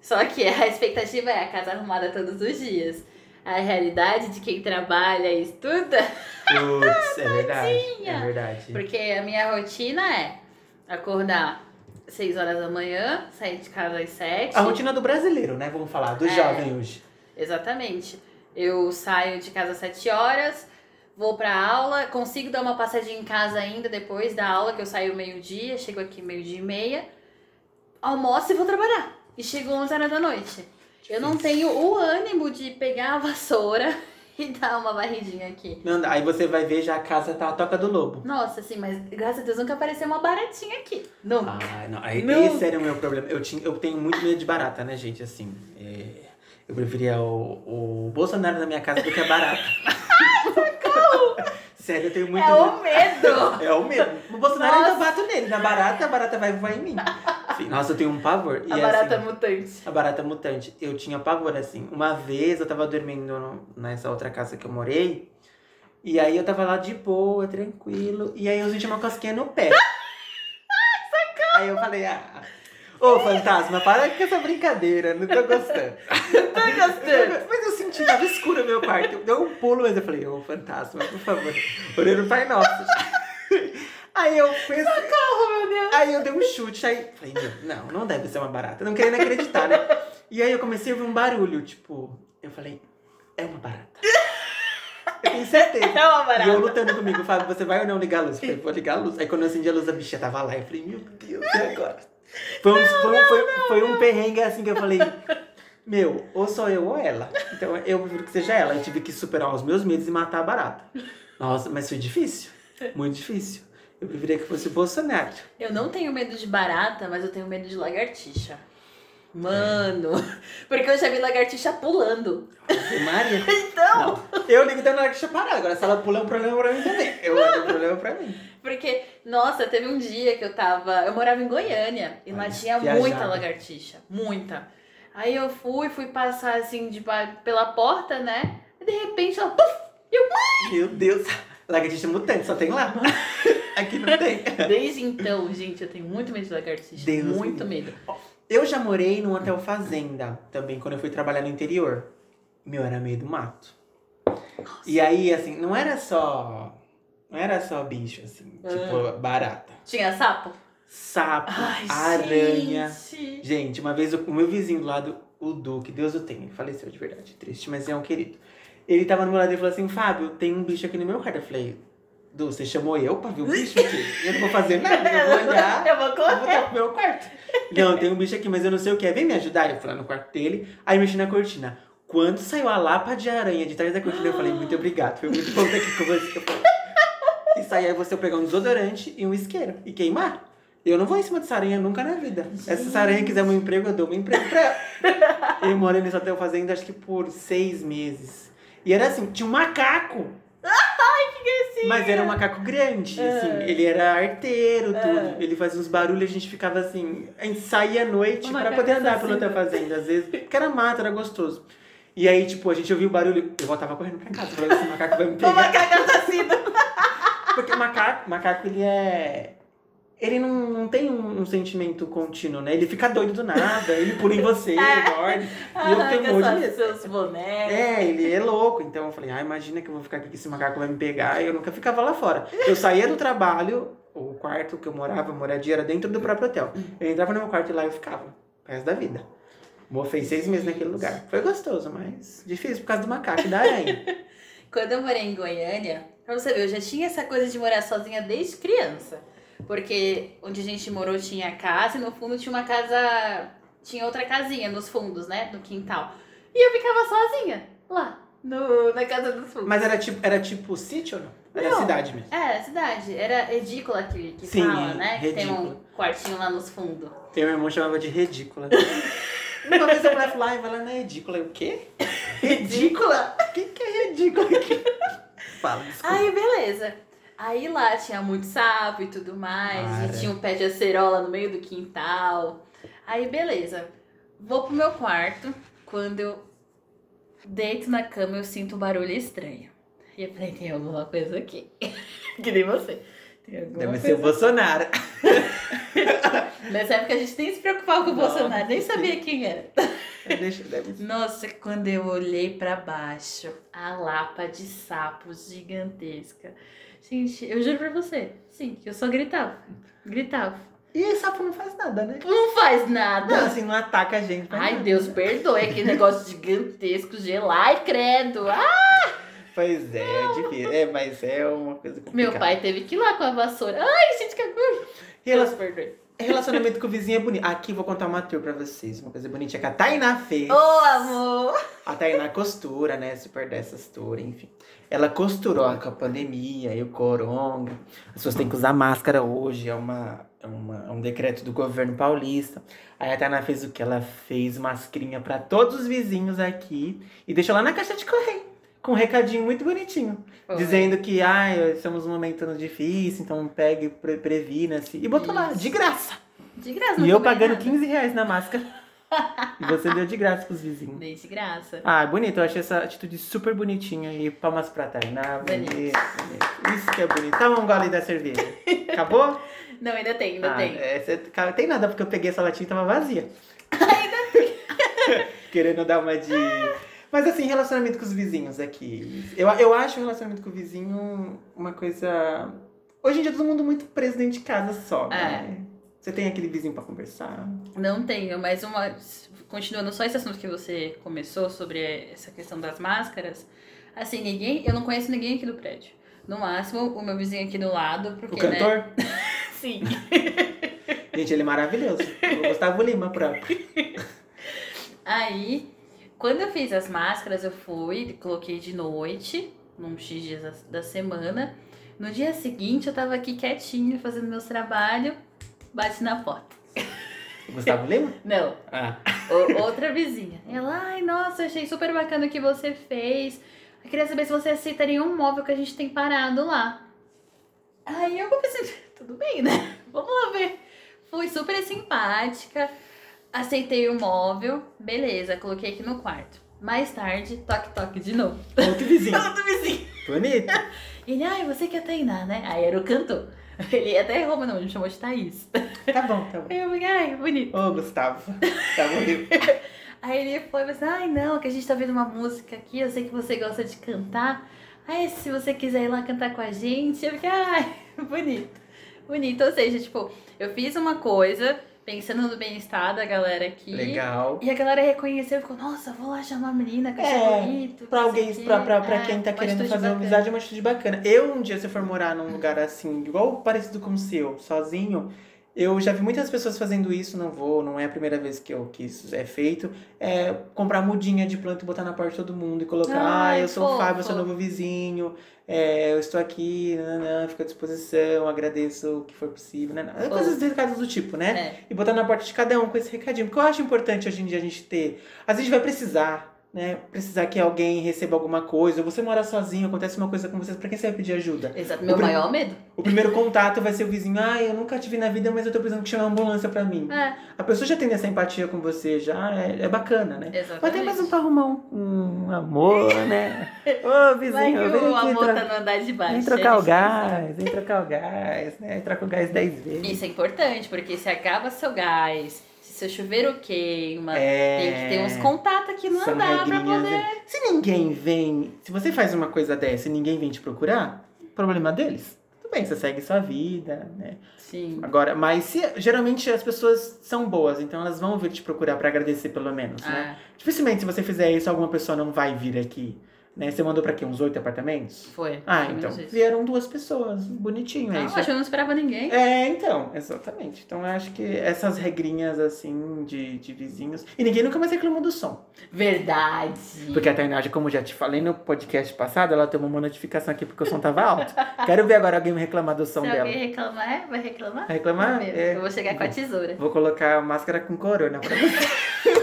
Só que a expectativa é a casa arrumada todos os dias. A realidade de quem trabalha e estuda, Putz, é verdade. É verdade. porque a minha rotina é acordar 6 horas da manhã, sair de casa às 7. A rotina do brasileiro, né? Vamos falar, do É. jovem hoje. Exatamente. Eu saio de casa às 7 horas, vou pra aula, consigo dar uma passadinha em casa ainda depois da aula, que eu saio meio-dia, chego aqui meio-dia e meia, almoço e vou trabalhar. E chego 11 horas da noite. Eu não tenho o ânimo de pegar a vassoura e dar uma varridinha aqui. Não, aí você vai ver já a casa tá a toca do lobo. Nossa, assim, mas graças a Deus nunca apareceu uma baratinha aqui. Nunca. Ah, não. Aí. Esse era o meu problema. Eu, tinha, eu tenho muito medo de barata, né, gente? Assim, é, eu preferia o, o Bolsonaro na minha casa do que a barata. Sério, eu tenho muito é medo. o medo! É o medo. O Bolsonaro Nossa. ainda bato nele. Na barata, a barata vai voar em mim. Sim, nossa, eu tenho um pavor. E a barata assim, mutante. a barata mutante. Eu tinha pavor, assim. Uma vez eu tava dormindo nessa outra casa que eu morei. E aí eu tava lá de boa, tranquilo. E aí eu senti uma cosquinha no pé. aí eu falei, ah. Ô, fantasma, para com essa brincadeira, não tô gostando. Tô gostando. Mas eu senti, tava escuro o meu quarto. Deu um pulo, mas eu falei, ô, fantasma, por favor. Orei no Pai Nosso. Aí eu pensei. meu Deus. Aí eu dei um chute, aí falei, não, não deve ser uma barata. Não querendo acreditar, né? E aí eu comecei a ouvir um barulho, tipo, eu falei, é uma barata. Eu tenho certeza. É uma E eu barata. lutando comigo, Fábio, você vai ou não ligar a luz? Eu falei, vou ligar a luz. Aí quando eu acendi a luz, a bicha tava lá. Eu falei, meu Deus, e agora? Foi um, foi, um- foi, foi um perrengue assim que eu falei, meu, ou sou eu ou ela. Então eu prefiro que seja ela. Eu tive que superar os meus medos e matar a barata. Nossa, mas foi difícil. Muito difícil. Eu preferia que fosse o Bolsonaro. Eu não tenho medo de barata, mas eu tenho medo de lagartixa. Mano, porque eu já vi lagartixa pulando. Maria. Então, Não, eu ligo que deixa parar. Agora, se ela pula, é um problema pra mim também. Eu é um problema pra mim. porque, nossa, teve um dia que eu tava. Eu morava em Goiânia e lá tinha viajada. muita lagartixa. Muita. Aí eu fui, fui passar assim de, pela porta, né? E de repente ela. Puf! Meu Deus. Lagartixa mutante, só tem lá. Aqui não tem. Desde então, gente, eu tenho muito medo de lagartixa. Deus muito me medo. Eu já morei num hotel fazenda também, quando eu fui trabalhar no interior. Meu, era meio do mato. E aí, assim, não era só. Não era só bicho, assim, tipo, barata. Tinha sapo? Sapo, Ai, aranha. gente. Gente, uma vez o, o meu vizinho do lado, o Du, que Deus o tenha, ele faleceu de verdade, triste, mas é um querido. Ele tava no meu lado e falou assim: Fábio, tem um bicho aqui no meu quarto. Eu falei: Du, você chamou eu pra ver o bicho aqui? Eu não vou fazer nada, eu vou olhar. Eu vou Eu vou correr. voltar pro meu quarto. Não, tem um bicho aqui, mas eu não sei o que é. Vem me ajudar. Eu fui lá no quarto dele, aí mexi na cortina. Quando saiu a lapa de aranha de trás da cortina, eu falei, muito obrigado. Foi muito bom estar aqui com você. Falei, Isso aí você pegar um desodorante e um isqueiro e queimar. Eu não vou em cima dessa aranha nunca na vida. Se essa aranha quiser um emprego, eu dou um emprego pra ela. Eu morei nesse hotel fazenda acho que por seis meses. E era assim, tinha um macaco. Mas era um macaco grande, Ah. assim. Ele era arteiro, tudo. Ah. Ele fazia uns barulhos, a gente ficava assim. A gente saía à noite O pra macaco poder andar assassino. hotel fazenda, às vezes. Porque era mato, era gostoso. E aí, tipo, a gente ouvia o barulho, eu voltava correndo pra casa, falando esse macaco vai me O pegar. macaco assassino. Porque o macaco, o macaco, ele é. Ele não, não tem um, um sentimento contínuo, né? Ele fica doido do nada, ele pula em você, ele morde. E eu tenho um monte de seus bonecos. É, ele é louco. Então eu falei, ah, imagina que eu vou ficar aqui que esse macaco vai me pegar. E eu nunca ficava lá fora. Eu saía do trabalho, o quarto que eu morava, moradia, era dentro do próprio hotel. Eu entrava no meu quarto e lá eu ficava, o resto da vida. Mo fez seis meses naquele lugar. Foi gostoso, mas difícil por causa do macaco e da aranha. Quando eu morei em Goiânia, pra você ver, eu já tinha essa coisa de morar sozinha desde criança. Porque onde a gente morou tinha casa e no fundo tinha uma casa. Tinha outra casinha nos fundos, né? No quintal. E eu ficava sozinha lá, no, na casa dos fundos. mas era tipo, era tipo sítio ou não? Era Não. cidade mesmo. É, a cidade. Era edícula que, que Sim, fala, né? Que tem um redícula. quartinho lá nos fundos. Meu irmão chamava de ridícula. Uma vez a mulher falou, ai, vai lá na ridícula. Eu, o quê? Ridícula? O que, que é ridícula aqui? Fala, desculpa. Aí, beleza. Aí lá tinha muito sapo e tudo mais. Para. E tinha um pé de acerola no meio do quintal. Aí, beleza. Vou pro meu quarto. Quando eu deito na cama, eu sinto um barulho estranho. E eu falei, tem alguma coisa aqui. que nem você. Tem alguma Deve coisa ser o Bolsonaro. Nessa época a gente nem se preocupava com o Não, Bolsonaro, nem sabia quem era. Deixa, deve. Nossa, quando eu olhei pra baixo, a lapa de sapos gigantesca. Gente, eu juro pra você, sim, que eu só gritava. Gritava. E sapo não faz nada, né? Não faz Não, nada. assim, não ataca a gente. Ai, não. Deus, perdoe aquele negócio gigantesco, gelar. Ai, credo. Ah, Pois é, é difícil. É, mas é uma coisa complicada. meu pai teve que ir lá com a vassoura. Ai, gente, que agulha. Rela- Deus, perdoe. Relacionamento com o vizinho é bonito. Aqui vou contar uma tour pra vocês. Uma coisa bonitinha que a Tainá fez. Ô, amor. A Tainá costura, né? Super dessas tours, enfim. Ela costurou com a pandemia e o coronga. As pessoas têm que usar máscara hoje. É, uma, é, uma, é um decreto do governo paulista. Aí a Tainá fez o que? Ela fez mascarinha pra todos os vizinhos aqui e deixou lá na caixa de correio. Com um recadinho muito bonitinho. Foi. Dizendo que, ai, estamos num momento difícil, então pegue, pre previna-se. E botou lá, Isso. de graça. De graça, E eu pagando nada. 15 reais na máscara. e você deu de graça pros vizinhos. Dei de graça. Ah, bonito. Eu achei essa atitude super bonitinha. E palmas pra Tainá. Bonito, Bonito. Isso que é bonito. Toma um gole da cerveja. Acabou? Não, ainda tem, ainda ah, tem. é, cê- cara, tem nada, porque eu peguei essa latinha e tava vazia. Ainda tem. Querendo dar uma de... Mas assim, relacionamento com os vizinhos aqui. Eu, eu acho o relacionamento com o vizinho uma coisa... Hoje em dia todo mundo muito preso dentro de casa só, né? Você tem aquele vizinho pra conversar? Não tenho, mas uma. Continuando só esse assunto que você começou sobre essa questão das máscaras. Assim, ninguém. Eu não conheço ninguém aqui do prédio. No máximo, o meu vizinho aqui do lado, porque. O cantor? Né? Sim. Gente, ele é maravilhoso. O Gustavo Lima próprio. Aí, quando eu fiz as máscaras, eu fui, coloquei de noite, num X dias da, da semana. No dia seguinte, eu tava aqui quietinha, fazendo meus trabalhos, bate na porta. Gustavo Lima? Não, Ah. O- outra vizinha. Ela, ai, nossa, achei super bacana o que você fez. Eu queria saber se você aceitaria um móvel que a gente tem parado lá. Aí eu pensei, tudo bem, né? Vamos lá ver. Fui super simpática, aceitei o móvel, beleza, coloquei aqui no quarto. Mais tarde, toque-toque de novo. Outro vizinho. Outro vizinho. Bonito. Ele, ai, você que é Tainá, né? Aí era o cantor. Ele até errou meu nome, me chamou de Thaís. Tá bom, tá bom. Eu falei, ai, bonito. Ô, Gustavo. Tá bonito. Aí ele foi e falou assim, ai não, que a gente tá vendo uma música aqui, eu sei que você gosta de cantar. Aí se você quiser ir lá cantar com a gente, eu fiquei, ai, bonito. Bonito. Ou seja, tipo, eu fiz uma coisa pensando no bem-estar da galera aqui. Legal. E a galera reconheceu e ficou, nossa, vou lá chamar a menina, que achei É, bonito. Pra não alguém, pra, pra, pra É, quem tá querendo fazer uma bacana. amizade, é uma atitude bacana. Eu, um dia, se eu for morar num lugar assim, igual parecido com o seu, sozinho, eu já vi muitas pessoas fazendo isso, não vou, não é a primeira vez que, eu, que isso é feito. É comprar mudinha de planta e botar na porta de todo mundo e colocar, ah, Ai, eu sou o fofo. Fábio, eu sou novo vizinho, é, eu estou aqui, nananã, fico à disposição, agradeço o que for possível, né? Coisas delicadas do tipo, né? É. e botar na porta de cada um com esse recadinho. Porque eu acho importante hoje em dia a gente ter. Às vezes a gente vai precisar, né? Precisar que alguém receba alguma coisa. Ou você mora sozinho, acontece uma coisa com você, pra quem você vai pedir ajuda? Exato, meu maior medo. O primeiro contato vai ser o vizinho. Ah, eu nunca te vi na vida, mas eu tô precisando que chame uma ambulância pra mim. É, A pessoa já tem essa empatia com você, já é, é bacana, né? exatamente. Mas tem mais um pra arrumar um, um amor, né? Ô, vizinho, vem o amor tá no andar de baixo. vem é trocar o gás, vem trocar o gás, né? Vem trocar o gás 10 vezes. Isso é importante, porque se acaba seu gás, seu chuveiro queima, É. tem que ter uns contatos aqui no São andar pra poder. né? Se ninguém vem. Se você faz uma coisa dessa e ninguém vem te procurar, problema deles. Tudo bem, você segue sua vida, né? Sim. Agora, mas se, geralmente as pessoas são boas, então elas vão vir te procurar pra agradecer pelo menos, né? Ah, Dificilmente se você fizer isso, alguma pessoa não vai vir aqui. Né? Você mandou pra quê? Uns oito apartamentos? foi. Ah, então. isso. Vieram duas pessoas. Bonitinho, é isso. acho que eu não esperava ninguém. É, então, exatamente. Então eu acho que essas regrinhas assim de, de vizinhos. E ninguém nunca mais reclamou do som. Verdade. Porque a Tainá, como já te falei no podcast passado, ela tomou uma notificação aqui porque o som tava alto. Quero ver agora alguém me reclamar do som Se dela. alguém reclamar, vai reclamar? Vai reclamar? É. Eu vou chegar com a tesoura. Vou colocar máscara com corona pra você.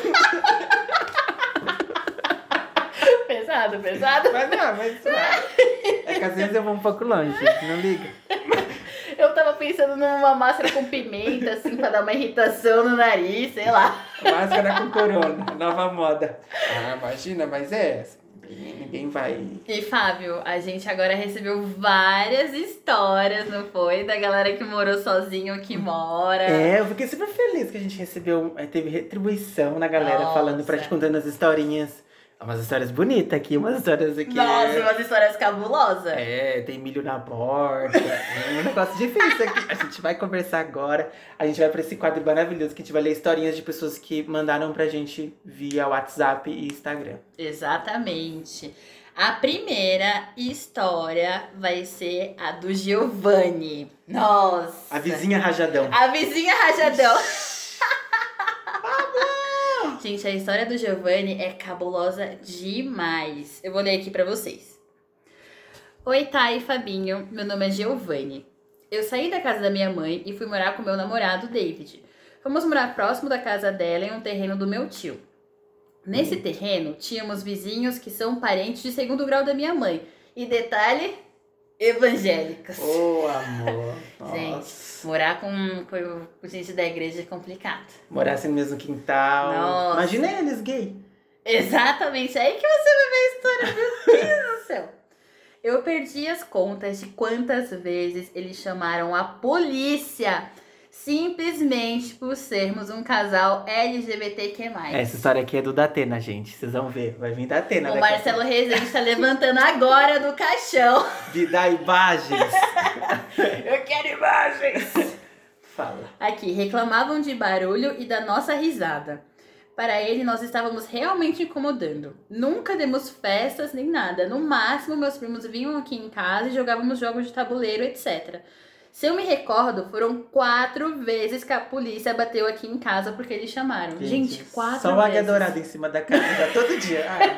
pesado, pesado. Mas não, mas suave. É que às vezes eu vou um pouco longe, não liga. Eu tava pensando numa máscara com pimenta, assim, pra dar uma irritação no nariz, sei lá. Máscara com corona, nova moda. Ah, imagina, mas é. Ninguém, ninguém vai. E Fábio, a gente agora recebeu várias histórias, não foi? Da galera que morou sozinho, que mora. É, eu fiquei super feliz que a gente recebeu, eh, teve retribuição na galera Nossa. falando pra gente contando as historinhas. Umas histórias bonitas aqui, umas histórias aqui. Nossa, umas histórias cabulosas. É, tem milho na porta. É um negócio difícil aqui. A gente vai conversar agora. A gente vai pra esse quadro maravilhoso que a gente vai ler historinhas de pessoas que mandaram pra gente via WhatsApp e Instagram. Exatamente. A primeira história vai ser a do Giovanni. Nossa. A vizinha rajadão. A vizinha rajadão. Gente, a história do Giovanni é cabulosa demais. Eu vou ler aqui pra vocês. Oi, Thay e Fabinho. Meu nome é Giovanni. Eu saí da casa da minha mãe e fui morar com meu namorado, David. Fomos morar próximo da casa dela em um terreno do meu tio. Nesse terreno, tínhamos vizinhos que são parentes de segundo grau da minha mãe. E detalhe, evangélicos. Ô, amor. Gente, Nossa. morar com, com, com gente da igreja é complicado. Morar assim no mesmo quintal. Nossa. Imagina eles gay. Exatamente, aí que você vai ver a história, meu Deus do céu. Eu perdi as contas de quantas vezes eles chamaram a polícia simplesmente por sermos um casal LGBTQ+. Essa história aqui é do Datena, gente. Vocês vão ver. Vai vir Datena. O Marcelo Rezende tá levantando agora do caixão. De dar imagens. Eu quero imagens. Fala. Aqui, reclamavam de barulho e da nossa risada. Para ele, nós estávamos realmente incomodando. Nunca demos festas nem nada. No máximo, meus primos vinham aqui em casa e jogávamos jogos de tabuleiro, etc. Se eu me recordo, foram quatro vezes que a polícia bateu aqui em casa porque eles chamaram. Gente, quatro Só o águia vezes. dourada em cima da casa todo dia. Ai,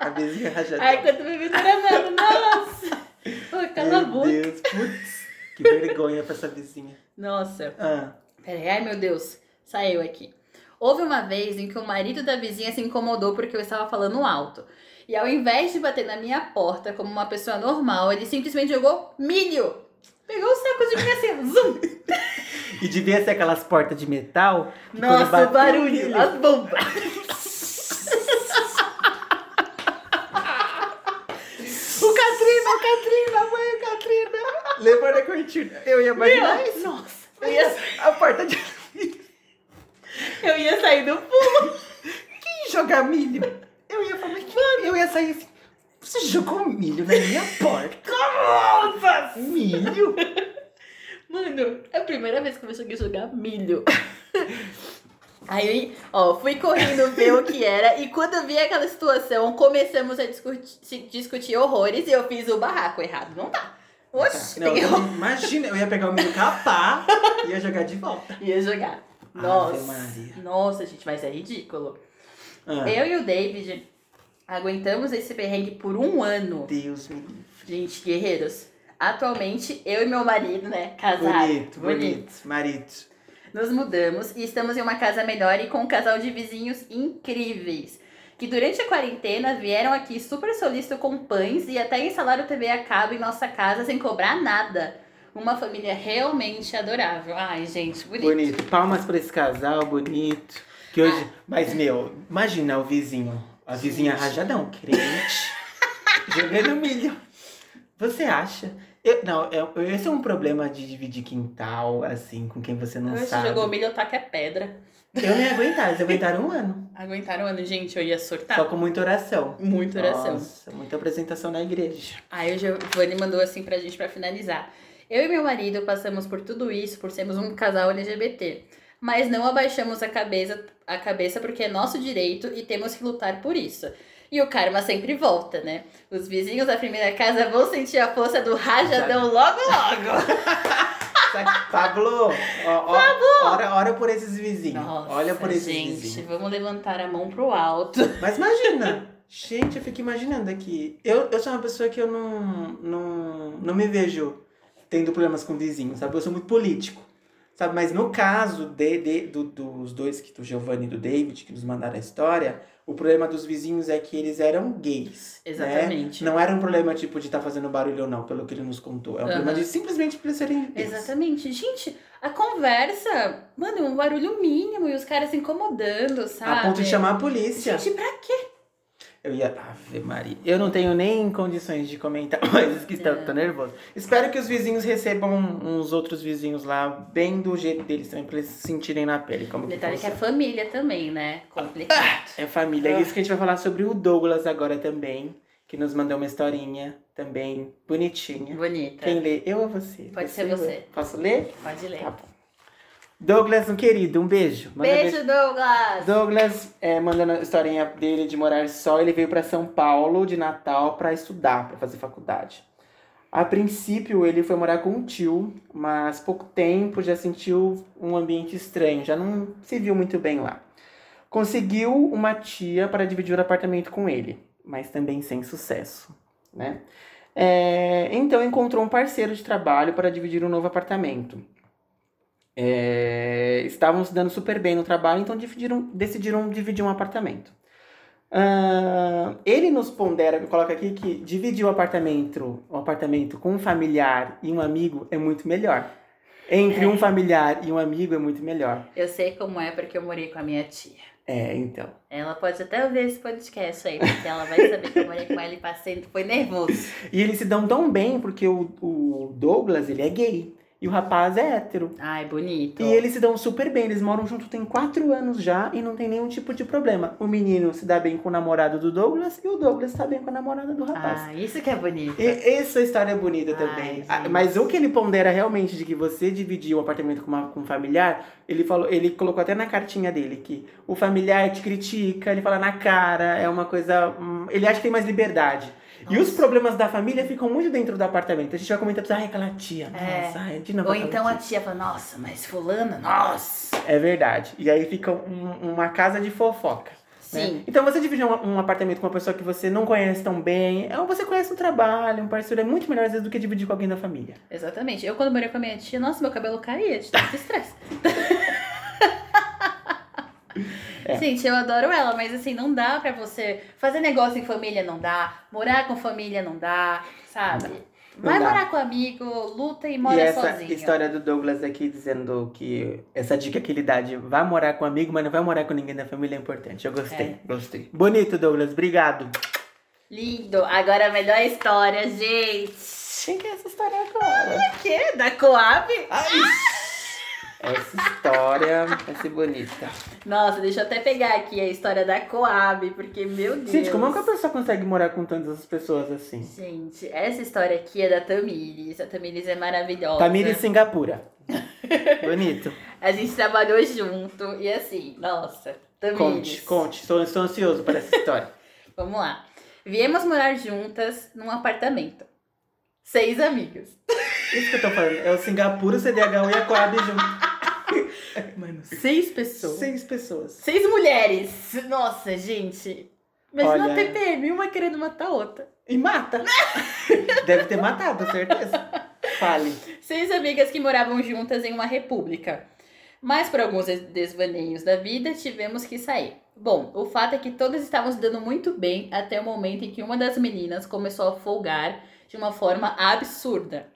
a vizinha rajadão. Ai, quando me vi tramando, nossa! Pô, cala a Meu boca. Deus, putz. Que vergonha pra essa vizinha. Nossa. Ah, Peraí, ai meu Deus, saiu aqui. Houve uma vez em que o marido da vizinha se incomodou porque eu estava falando alto. E ao invés de bater na minha porta como uma pessoa normal, ele simplesmente jogou milho. Pegou o saco de mim assim, zum! e devia ser aquelas portas de metal. Nossa, bateu o barulho, as bombas. O Katrina, o Katrina, a mãe, o Katrina. Levou na cortina. Eu ia imaginar isso. Nossa, eu ia, A porta de eu ia sair do pulo. Quem jogar milho? Eu ia falar, que eu ia sair assim. Você jogou milho na minha porta? Nossa! Milho? Mano, é a primeira vez que eu consegui jogar milho. Aí, ó, fui correndo ver o que era e quando eu vi aquela situação, começamos a discutir, discutir horrores e eu fiz o barraco errado. Não dá. Oxi, Não, tem eu- imagina, eu ia pegar o milho capar e ia jogar de volta. Ia jogar. Nossa. Nossa, gente, mas é ridículo. Ah, Eu e o David aguentamos esse perrengue por um ano. Deus me livre. Gente, guerreiros. Atualmente, eu e meu marido, né, casados. Bonito, bonito. Marido. Nos mudamos e estamos em uma casa melhor e com um casal de vizinhos incríveis. Que durante a quarentena vieram aqui super solícito com pães e até instalaram TV a cabo em nossa casa sem cobrar nada. Uma família realmente adorável. Ai, gente, bonito. Bonito. Palmas pra esse casal, bonito. Que hoje. Mas, meu, imagina o vizinho. A vizinha rajadão, crente. jogando milho. Você acha? Eu, não, eu, esse é um problema de dividir quintal, assim, com quem você não Você sabe. jogou milho, eu taco é pedra. Eu nem ia aguentar, eles aguentaram um ano. Aguentaram um ano, gente, eu ia surtar. Só com muita oração. Muita oração. Nossa, muita apresentação na igreja. Aí o Giovanni mandou assim pra gente pra finalizar. Eu e meu marido passamos por tudo isso por sermos um casal LGBT, mas não abaixamos a cabeça, a cabeça porque é nosso direito e temos que lutar por isso. E o karma sempre volta, né? Os vizinhos da primeira casa vão sentir a força do rajadão logo logo. Pablo, ó, ó, ora, ora por esses vizinhos. Nossa, Olha por esses gente, vizinhos. vamos levantar a mão pro alto. Mas imagina, gente, eu fico imaginando aqui. Eu, eu sou uma pessoa que eu não, não, não me vejo tendo problemas com vizinhos, sabe? Eu sou muito político, sabe? Mas no caso de, de, do, dos dois, que do Giovanni e do David, que nos mandaram a história, o problema dos vizinhos é que eles eram gays. né? Exatamente. Não era um problema tipo de estar fazendo barulho ou não, pelo que ele nos contou. É um Aham. problema de simplesmente por serem gays. Exatamente. Gente, a conversa, mano, um barulho mínimo e os caras se incomodando, sabe? A ponto de chamar a polícia. Gente, pra quê? Eu ia. Ave Maria. Eu não tenho nem condições de comentar coisas que estão É. tô nervoso. Espero que os vizinhos recebam uns outros vizinhos lá, bem do jeito deles também, pra eles se sentirem na pele. Como que Detalhe que é funciona. família também, né? Complicado. É família. É isso que a gente vai falar sobre o Douglas agora também, que nos mandou uma historinha também bonitinha. Bonita. Quem lê? Eu ou você? Pode ser você. Posso ler? Pode ler. Tá bom. Douglas, um querido, um beijo. Manda Beijo, Douglas! Douglas, é, mandando a historinha dele de morar só, ele veio para São Paulo de Natal para estudar, para fazer faculdade. A princípio, ele foi morar com um tio, mas pouco tempo já sentiu um ambiente estranho, já não se viu muito bem lá. Conseguiu uma tia para dividir o apartamento com ele, mas também sem sucesso, né? É, então encontrou um parceiro de trabalho para dividir um novo apartamento. É, estavam se dando super bem no trabalho, então dividiram, decidiram dividir um apartamento. Ah, ele nos pondera, coloca aqui que dividir o apartamento, o apartamento com um familiar e um amigo é muito melhor. Entre um familiar e um amigo é muito melhor. Eu sei como é porque eu morei com a minha tia. É, então. Ela pode até ouvir esse podcast aí, porque ela vai saber que eu morei com ela e passei, foi nervoso. E eles se dão tão bem porque o, o Douglas, ele é gay. E o rapaz é hétero. Ai, bonito. E eles se dão super bem, eles moram junto tem quatro anos já e não tem nenhum tipo de problema. O menino se dá bem com o namorado do Douglas e o Douglas tá bem com a namorada do rapaz. Ah, isso que é bonito. E essa história é bonita Ai, também. gente. Ah, Mas o que ele pondera realmente de que você dividir o apartamento com, uma, com um familiar, ele falou, ele colocou até na cartinha dele que o familiar te critica, ele fala na cara, é uma coisa. hum, ele acha que tem mais liberdade. E os problemas da família ficam muito dentro do apartamento. A gente vai comentar, ai, aquela tia, É. nossa, ai, de novo Ou então a tia. fala, nossa, mas fulana, nossa. É verdade. E aí fica um- uma casa de fofoca. né? Sim. Então você dividir um, um apartamento com uma pessoa que você não conhece tão bem, é, você conhece um trabalho, um parceiro, é muito melhor às vezes do que dividir com alguém da família. Exatamente. Eu quando morei com a minha tia, nossa, meu cabelo caía de tanto estresse. É. Gente, eu adoro ela, mas assim, não dá pra você fazer negócio em família, não dá. Morar com família, não dá, sabe? Não Vai dá. morar com amigo, luta e e mora essa sozinho. história do Douglas aqui dizendo que essa dica que ele dá de vá morar com amigo, mas não vai morar com ninguém da família é importante. Eu gostei, É. gostei. Bonito, Douglas, obrigado. Lindo. Agora a melhor história, gente. Quem que é essa história agora? O quê? Da Coab? Essa história vai ser bonita. Nossa, deixa eu até pegar aqui a história da Coab, porque, meu Deus. Gente, como é que a pessoa consegue morar com tantas pessoas assim? Gente, essa história aqui é da Tamires. A Tamires é maravilhosa. Tamires Singapura. Bonito. A gente trabalhou junto e assim, nossa, Tamires. Conte, conte. Estou, estou ansioso para essa história. Vamos lá. Viemos morar juntas num apartamento. Seis amigas. Isso que eu tô falando. É o Singapura, o CDHU e a Coab junto. Mano, Seis pessoas. seis pessoas. Seis mulheres. Nossa, gente. Imagina Olha. a TPM, uma querendo matar a outra. E mata. Deve ter matado, certeza. Fale. Seis amigas que moravam juntas em uma república. Mas por alguns des- desvaneios da vida, tivemos que sair. Bom, o fato é que todas estavam se dando muito bem até o momento em que uma das meninas começou a folgar de uma forma absurda.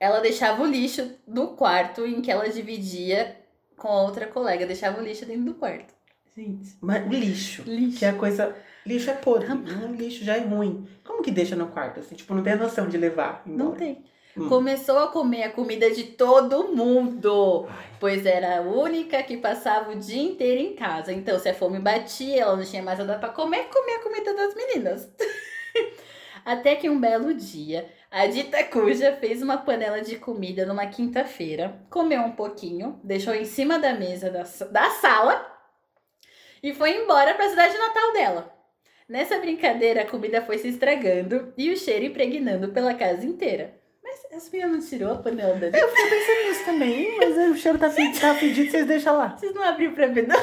Ela deixava o lixo no quarto em que ela dividia com a outra colega. Deixava o lixo dentro do quarto. Gente, Mas lixo. lixo. Que é a coisa. Lixo é podre. Um lixo já é ruim. Como que deixa no quarto assim? Tipo, não tem a noção de levar. Não embora. tem. Hum. Começou a comer a comida de todo mundo. Ai, Pois era a única que passava o dia inteiro em casa. Então, se a fome batia, ela não tinha mais nada pra comer, comia a comida das meninas. Até que um belo dia, a dita cuja fez uma panela de comida numa quinta-feira, comeu um pouquinho, deixou em cima da mesa da, da sala e foi embora para a cidade natal dela. Nessa brincadeira, a comida foi se estragando e o cheiro impregnando pela casa inteira. Mas as meninas não tirou a panela da Eu fiquei pensando nisso também, mas o cheiro tá, fedido, tá fedido, vocês deixam lá. Vocês não abriram pra ver, não?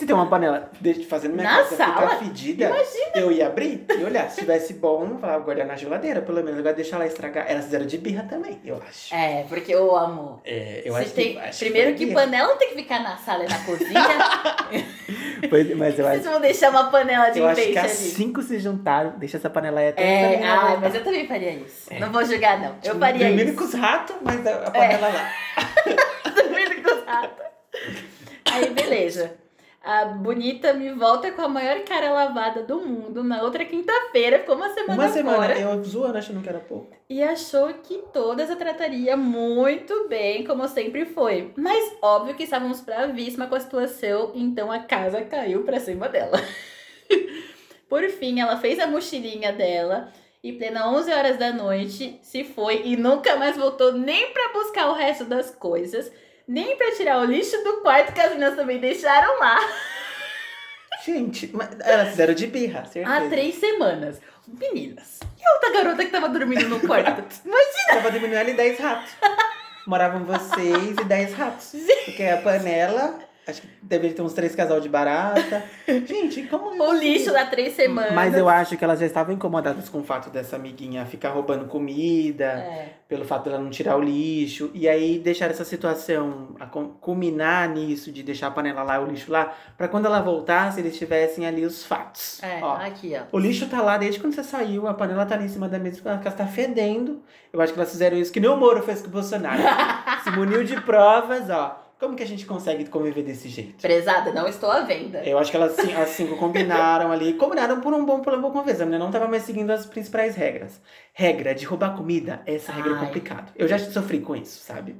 Se tem uma panela fazendo minha Na casa sala? ficar fedida, eu ia abrir e olhar. Se tivesse bom, eu falava, guardar na geladeira, pelo menos. Agora deixar lá estragar. Elas fizeram de birra também, eu acho. É, porque, ô amor, É, eu acho tem... que. acho primeiro que birra. panela não tem que ficar na sala e na cozinha. Pois- Mas eu Vocês acho, vão deixar uma panela de eu acho que ali. as cinco se juntaram, deixa essa panela aí até É, ah, mas eu também faria isso. É. Não vou julgar, não. Eu Tipo, faria Primeiro isso. com os ratos, mas a, a panela lá. Dormindo com os ratos. Aí, beleza. A bonita me volta com a maior cara lavada do mundo na outra quinta-feira. Ficou uma semana Uma semana, fora. eu zoando, achando que era pouco. E achou que todas a trataria muito bem, como sempre foi. Mas óbvio que estávamos bravíssima com a situação, então a casa caiu pra cima dela. Por fim, ela fez a mochilinha dela e plena 11 horas da noite se foi e nunca mais voltou nem pra buscar o resto das coisas, nem pra tirar o lixo do quarto que as meninas também deixaram lá Gente, elas fizeram de birra, certeza. há três semanas. Meninas, e outra garota que tava dormindo no quarto? Tava diminuindo ali 10 ratos. Moravam vocês e 10 ratos. Porque a panela, acho que deveria ter uns três casal de barata. Gente, como O lixo dá três semanas. Mas eu acho que elas já estavam incomodadas com o fato dessa amiguinha ficar roubando comida, É. pelo fato dela não tirar o lixo. E aí deixar essa situação culminar nisso, de deixar a panela lá e o lixo lá, pra quando ela voltasse, eles tivessem ali os fatos. É, Ó, aqui, ó. o lixo tá lá desde quando você saiu, a panela tá ali em cima da mesa, a casa tá fedendo. Eu acho que elas fizeram isso que nem o Moro fez com o Bolsonaro. Se muniu de provas, ó. Como que a gente consegue conviver desse jeito? Prezada, não estou à venda. Eu acho que elas assim, as cinco combinaram ali. Combinaram por um bom por uma vez. A menina não tava mais seguindo as principais regras. Regra de roubar comida, essa regra é Ai. complicada. Eu já sofri com isso, sabe?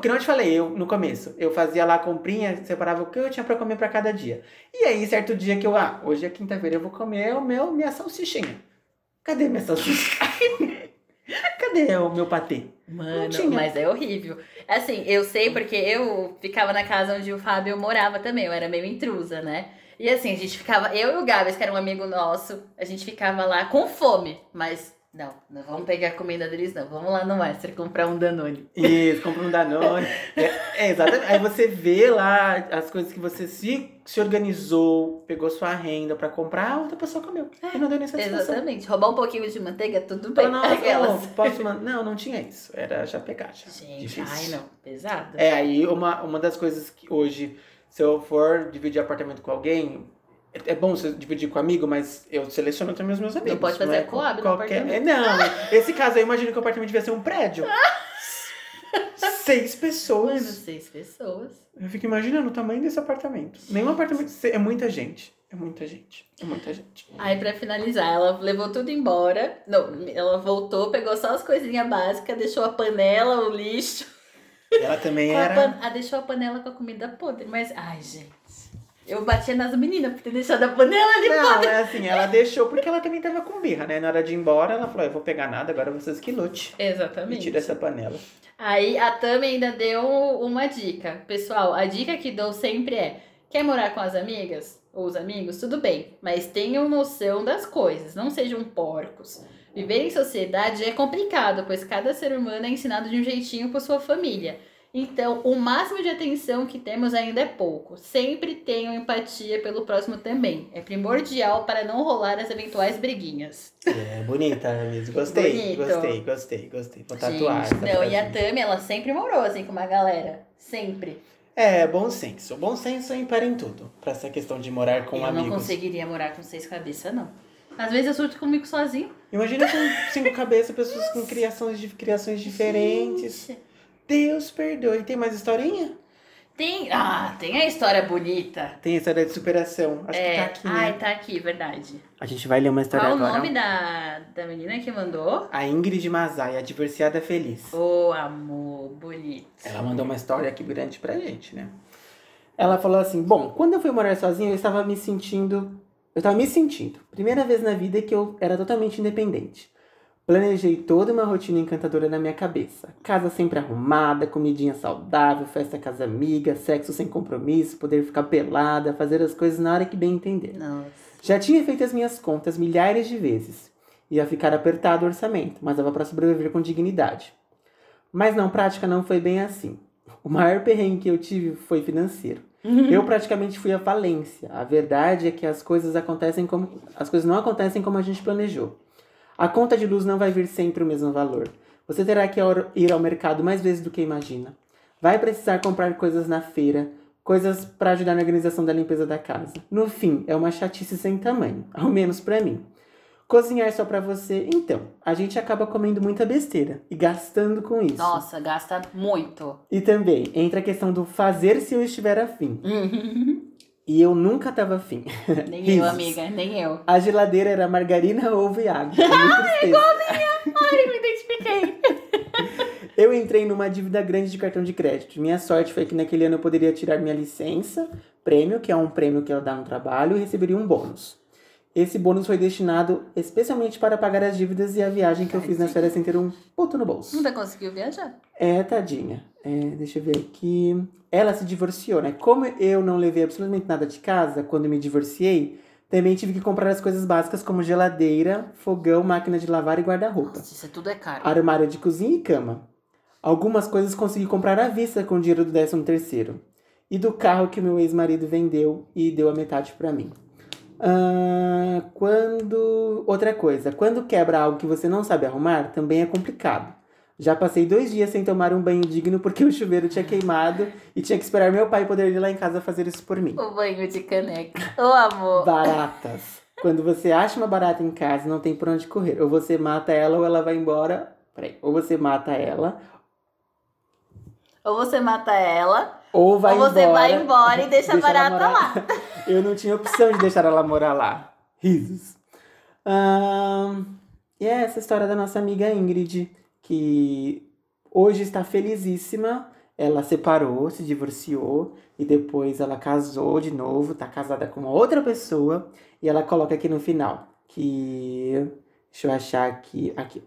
Que não te falei, eu no começo. Eu fazia lá a comprinha, separava o que eu tinha pra comer pra cada dia. E aí, certo dia que eu, ah, hoje é quinta-feira, eu vou comer o meu, minha salsichinha. Cadê minha salsicha? Cadê o meu patê? Mano, mas é horrível. Assim, eu sei porque eu ficava na casa onde o Fábio morava também, eu era meio intrusa, né? E assim, a gente ficava, eu e o Gabs, que era um amigo nosso, a gente ficava lá com fome, mas não, não vamos pegar a comida deles, não. Vamos lá no Extra comprar um Danone. Isso, compra um Danone. É, é, exatamente. Aí você vê lá as coisas que você se, se organizou, pegou sua renda pra comprar, a outra pessoa comeu. E não deu nem satisfação. Exatamente. Roubar um pouquinho de manteiga, tudo bem. Não, não, posso man- não, não tinha isso. Era já pegar. Já. Gente, Difícil. ai não, pesado. É, aí uma, uma das coisas que hoje, se eu for dividir apartamento com alguém, é, é bom você dividir com amigo, mas eu seleciono também os meus amigos. pode fazer é a collab no qualquer... apartamento. é, Não, esse caso eu imagino que o apartamento devia ser um prédio. Seis Mano, pessoas. seis pessoas. Eu fico imaginando o tamanho desse apartamento. Nenhum apartamento. É muita gente. É muita gente. É muita gente. Aí, pra finalizar, ela levou tudo embora. Não, ela voltou, pegou só as coisinhas básicas, deixou a panela, o lixo. Ela também Com a era. pan- Ah, deixou a panela com a comida podre. Mas, ai, gente. Eu batia nas meninas por ter deixado a panela ali Não, é assim, ela deixou porque ela também tava com birra, né? Na hora de ir embora, ela falou: eu vou pegar nada, agora vocês que lute. E Exatamente. tira essa panela. Aí a Tami ainda deu uma dica. Pessoal, a dica que dou sempre é: quer morar com as amigas ou os amigos? Tudo bem, mas tenham noção das coisas, não sejam porcos. Viver em sociedade é complicado, pois cada ser humano é ensinado de um jeitinho por sua família. Então, o máximo de atenção que temos ainda é pouco. Sempre tenham empatia pelo próximo também. É primordial para não rolar as eventuais briguinhas. É bonita mesmo. Gostei, Bonito. gostei, gostei, gostei. Vou tatuar. Gente, não, e a. Tami, ela sempre morou assim com uma galera. Sempre. É, bom senso. Bom senso impera em tudo. Pra essa questão de morar com eu amigos. não conseguiria morar com seis cabeças, não. Às vezes eu surto comigo sozinho. Imagina com cinco cabeças, pessoas com criações, criações diferentes. Gente. Deus perdoe. Tem mais historinha? Tem. Ah, tem a história bonita. Tem história de superação. Acho é. que tá aqui, né? Ai, tá aqui, verdade. A gente vai ler uma história Qual o agora. nome da, da menina que mandou? A Ingrid Mazai, a divorciada feliz. Ô, amor, bonito. Ela mandou uma história aqui grande pra gente, né? Ela falou assim: Bom, quando eu fui morar sozinha, eu estava me sentindo eu tava me sentindo. Primeira vez na vida que eu era totalmente independente. Planejei toda uma rotina encantadora na minha cabeça. Casa sempre arrumada, comidinha saudável, festa casa amiga, sexo sem compromisso, poder ficar pelada, fazer as coisas na hora que bem entender. Nossa. Já tinha feito as minhas contas milhares de vezes. Ia ficar apertado o orçamento, mas dava para sobreviver com dignidade. Mas não, prática não foi bem assim. O maior perrengue que eu tive foi financeiro. Eu praticamente fui à falência. A verdade é que as coisas acontecem como as coisas não acontecem como a gente planejou. A conta de luz não vai vir sempre o mesmo valor. Você terá que ir ao mercado mais vezes do que imagina. Vai precisar comprar coisas na feira, coisas para ajudar na organização da limpeza da casa. No fim, é uma chatice sem tamanho, ao menos para mim. Cozinhar só para você, então, a gente acaba comendo muita besteira e gastando com isso. Nossa, gasta muito. E também entra a questão do fazer se eu estiver afim. E eu nunca tava afim. Nem eu, amiga, nem eu. A geladeira era margarina, ovo e água. Com muita É tristeza. igual a minha. Ai, me identifiquei. Eu entrei numa dívida grande de cartão de crédito. Minha sorte foi que naquele ano eu poderia tirar minha licença, prêmio, que é um prêmio que ela dá no trabalho, e receberia um bônus. Esse bônus foi destinado especialmente para pagar as dívidas e a viagem que eu fiz nas férias sem ter um puto no bolso. Nunca conseguiu viajar. É, tadinha. É, deixa eu ver aqui. Ela se divorciou, né? Como eu não levei absolutamente nada de casa quando me divorciei, também tive que comprar as coisas básicas como geladeira, fogão, máquina de lavar e guarda-roupa. Isso tudo é caro. armário de cozinha e cama. Algumas coisas consegui comprar à vista com o dinheiro do 13 terceiro. E do carro que meu ex-marido vendeu e deu a metade pra mim. Ah, quando... Outra coisa. Quando quebra algo que você não sabe arrumar, também é complicado. Já passei dois dias sem tomar um banho digno porque o chuveiro tinha queimado e tinha que esperar meu pai poder ir lá em casa fazer isso por mim. O banho de caneca. Ô, amor. Baratas. Quando você acha uma barata em casa, não tem por onde correr. Ou você mata ela ou ela vai embora. Peraí. Ou você mata ela, Ou você mata ela, ou vai ou você embora. vai embora e deixa a ela barata lá. Eu não tinha opção de deixar ela morar lá. Risos. Ahn, e é essa história da nossa amiga Ingrid, que hoje está felizíssima. Ela separou, se divorciou e depois ela casou de novo, tá casada com uma outra pessoa. E ela coloca aqui no final que. Deixa eu achar aqui. aqui.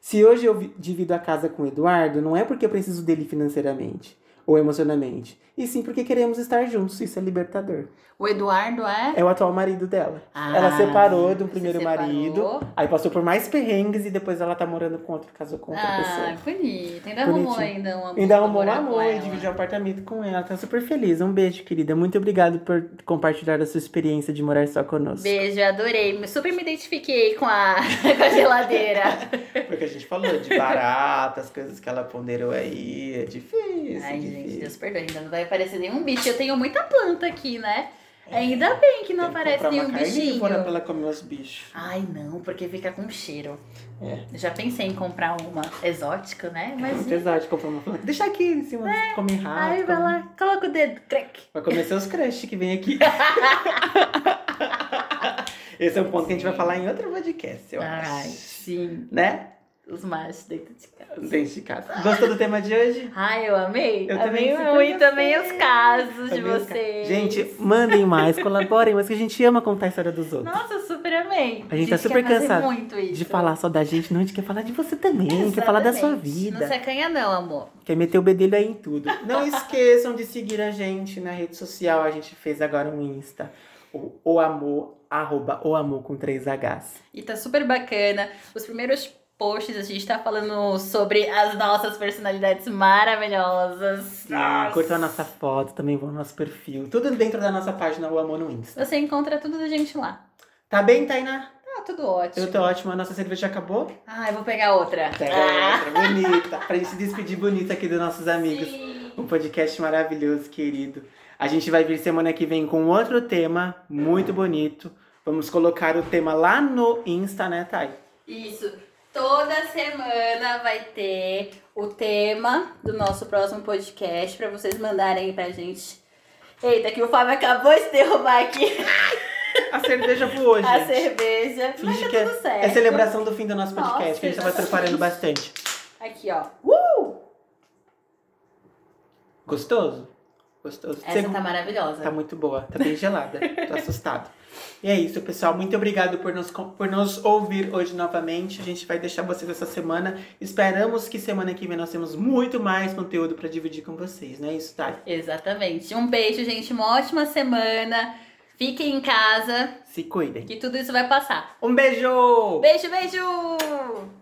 Se hoje eu vi- divido a casa com o Eduardo, não é porque eu preciso dele financeiramente ou emocionalmente, e sim porque queremos estar juntos. Isso é libertador. O Eduardo é. É o atual marido dela. Ah, ela separou do primeiro separou. marido, aí passou por mais perrengues e depois ela tá morando com outro, casou com outra Ah, pessoa. bonito. Ainda arrumou Bonitinho. ainda um amor. Ainda arrumou um amor e dividiu um apartamento com ela. Tá super feliz. Um beijo, querida. Muito obrigado por compartilhar a sua experiência de morar só conosco. Beijo, adorei. Super me identifiquei com a, com a geladeira. Porque a gente falou de baratas, coisas que ela ponderou aí. É difícil. Ai, é gente. Deus perdoe, ainda não vai aparecer nenhum bicho. Eu tenho muita planta aqui, né? Ainda bem que não aparece nenhum uma bichinho. pra ela comer os bichos. Ai, não, porque fica com cheiro. É. Já pensei em comprar uma exótica, né? É Mas. muito exótico comprar uma planta. Deixa aqui em cima, come rápido. Ai, vai lá, coloca o dedo, crack. Vai comer seus crush que vem aqui. Esse é um ponto que a gente vai falar em outro podcast, eu Ai, acho. sim. Né? Os machos dentro de casa. Dentro de casa. Gostou do tema de hoje? Ai, eu amei. Eu também amei super muito, amei os casos de Amei ca- vocês. Gente, mandem mais, colaborem, mas que a gente ama contar a história dos outros. Nossa, super amei. A gente tá super quer fazer cansado muito isso. De falar só da gente, não, a gente quer falar de você também, quer falar da sua Exatamente. vida. Não se acanha não, amor. Quer meter o bedelho aí em tudo. Não esqueçam de seguir a gente na rede social. A gente fez agora um Insta. O, o amor, arroba o amor com três Hs. E tá super bacana. Os primeiros posts a gente tá falando sobre as nossas personalidades maravilhosas. Nossa. Curtam a nossa foto, também vão no nosso perfil. Tudo dentro da nossa página O Amor no Insta. Você encontra tudo da gente lá. Tá bem, Tainá? Tá tudo ótimo. Eu tô ótima. A nossa cerveja já acabou? Ah, eu vou pegar outra. Pega Ah, outra, bonita. Pra gente se despedir bonita aqui dos nossos amigos. sim. Um podcast maravilhoso, querido. A gente vai vir semana que vem com outro tema muito bonito. Vamos colocar o tema lá no Insta, né, Thay? Isso. Toda semana vai ter o tema do nosso próximo podcast pra vocês mandarem aí pra gente. Eita, que o Fábio acabou de derrubar aqui A cerveja voou, gente. a cerveja. Mas Finge tá que é, tudo certo. é celebração do fim do nosso podcast, Nossa, que a gente tava exatamente. preparando bastante. Aqui, ó. Uh! Gostoso? Gostoso. Essa tá maravilhosa. Tá muito boa, tá bem gelada. Tô assustado. E é isso, pessoal. Muito obrigado por nos, por nos ouvir hoje novamente. A gente vai deixar vocês essa semana. Esperamos que semana que vem nós temos muito mais conteúdo pra dividir com vocês, não é isso, Thay? Exatamente. Um beijo, gente. Uma ótima semana. Fiquem em casa, Se cuidem. que tudo isso vai passar. Um beijo! Beijo, beijo!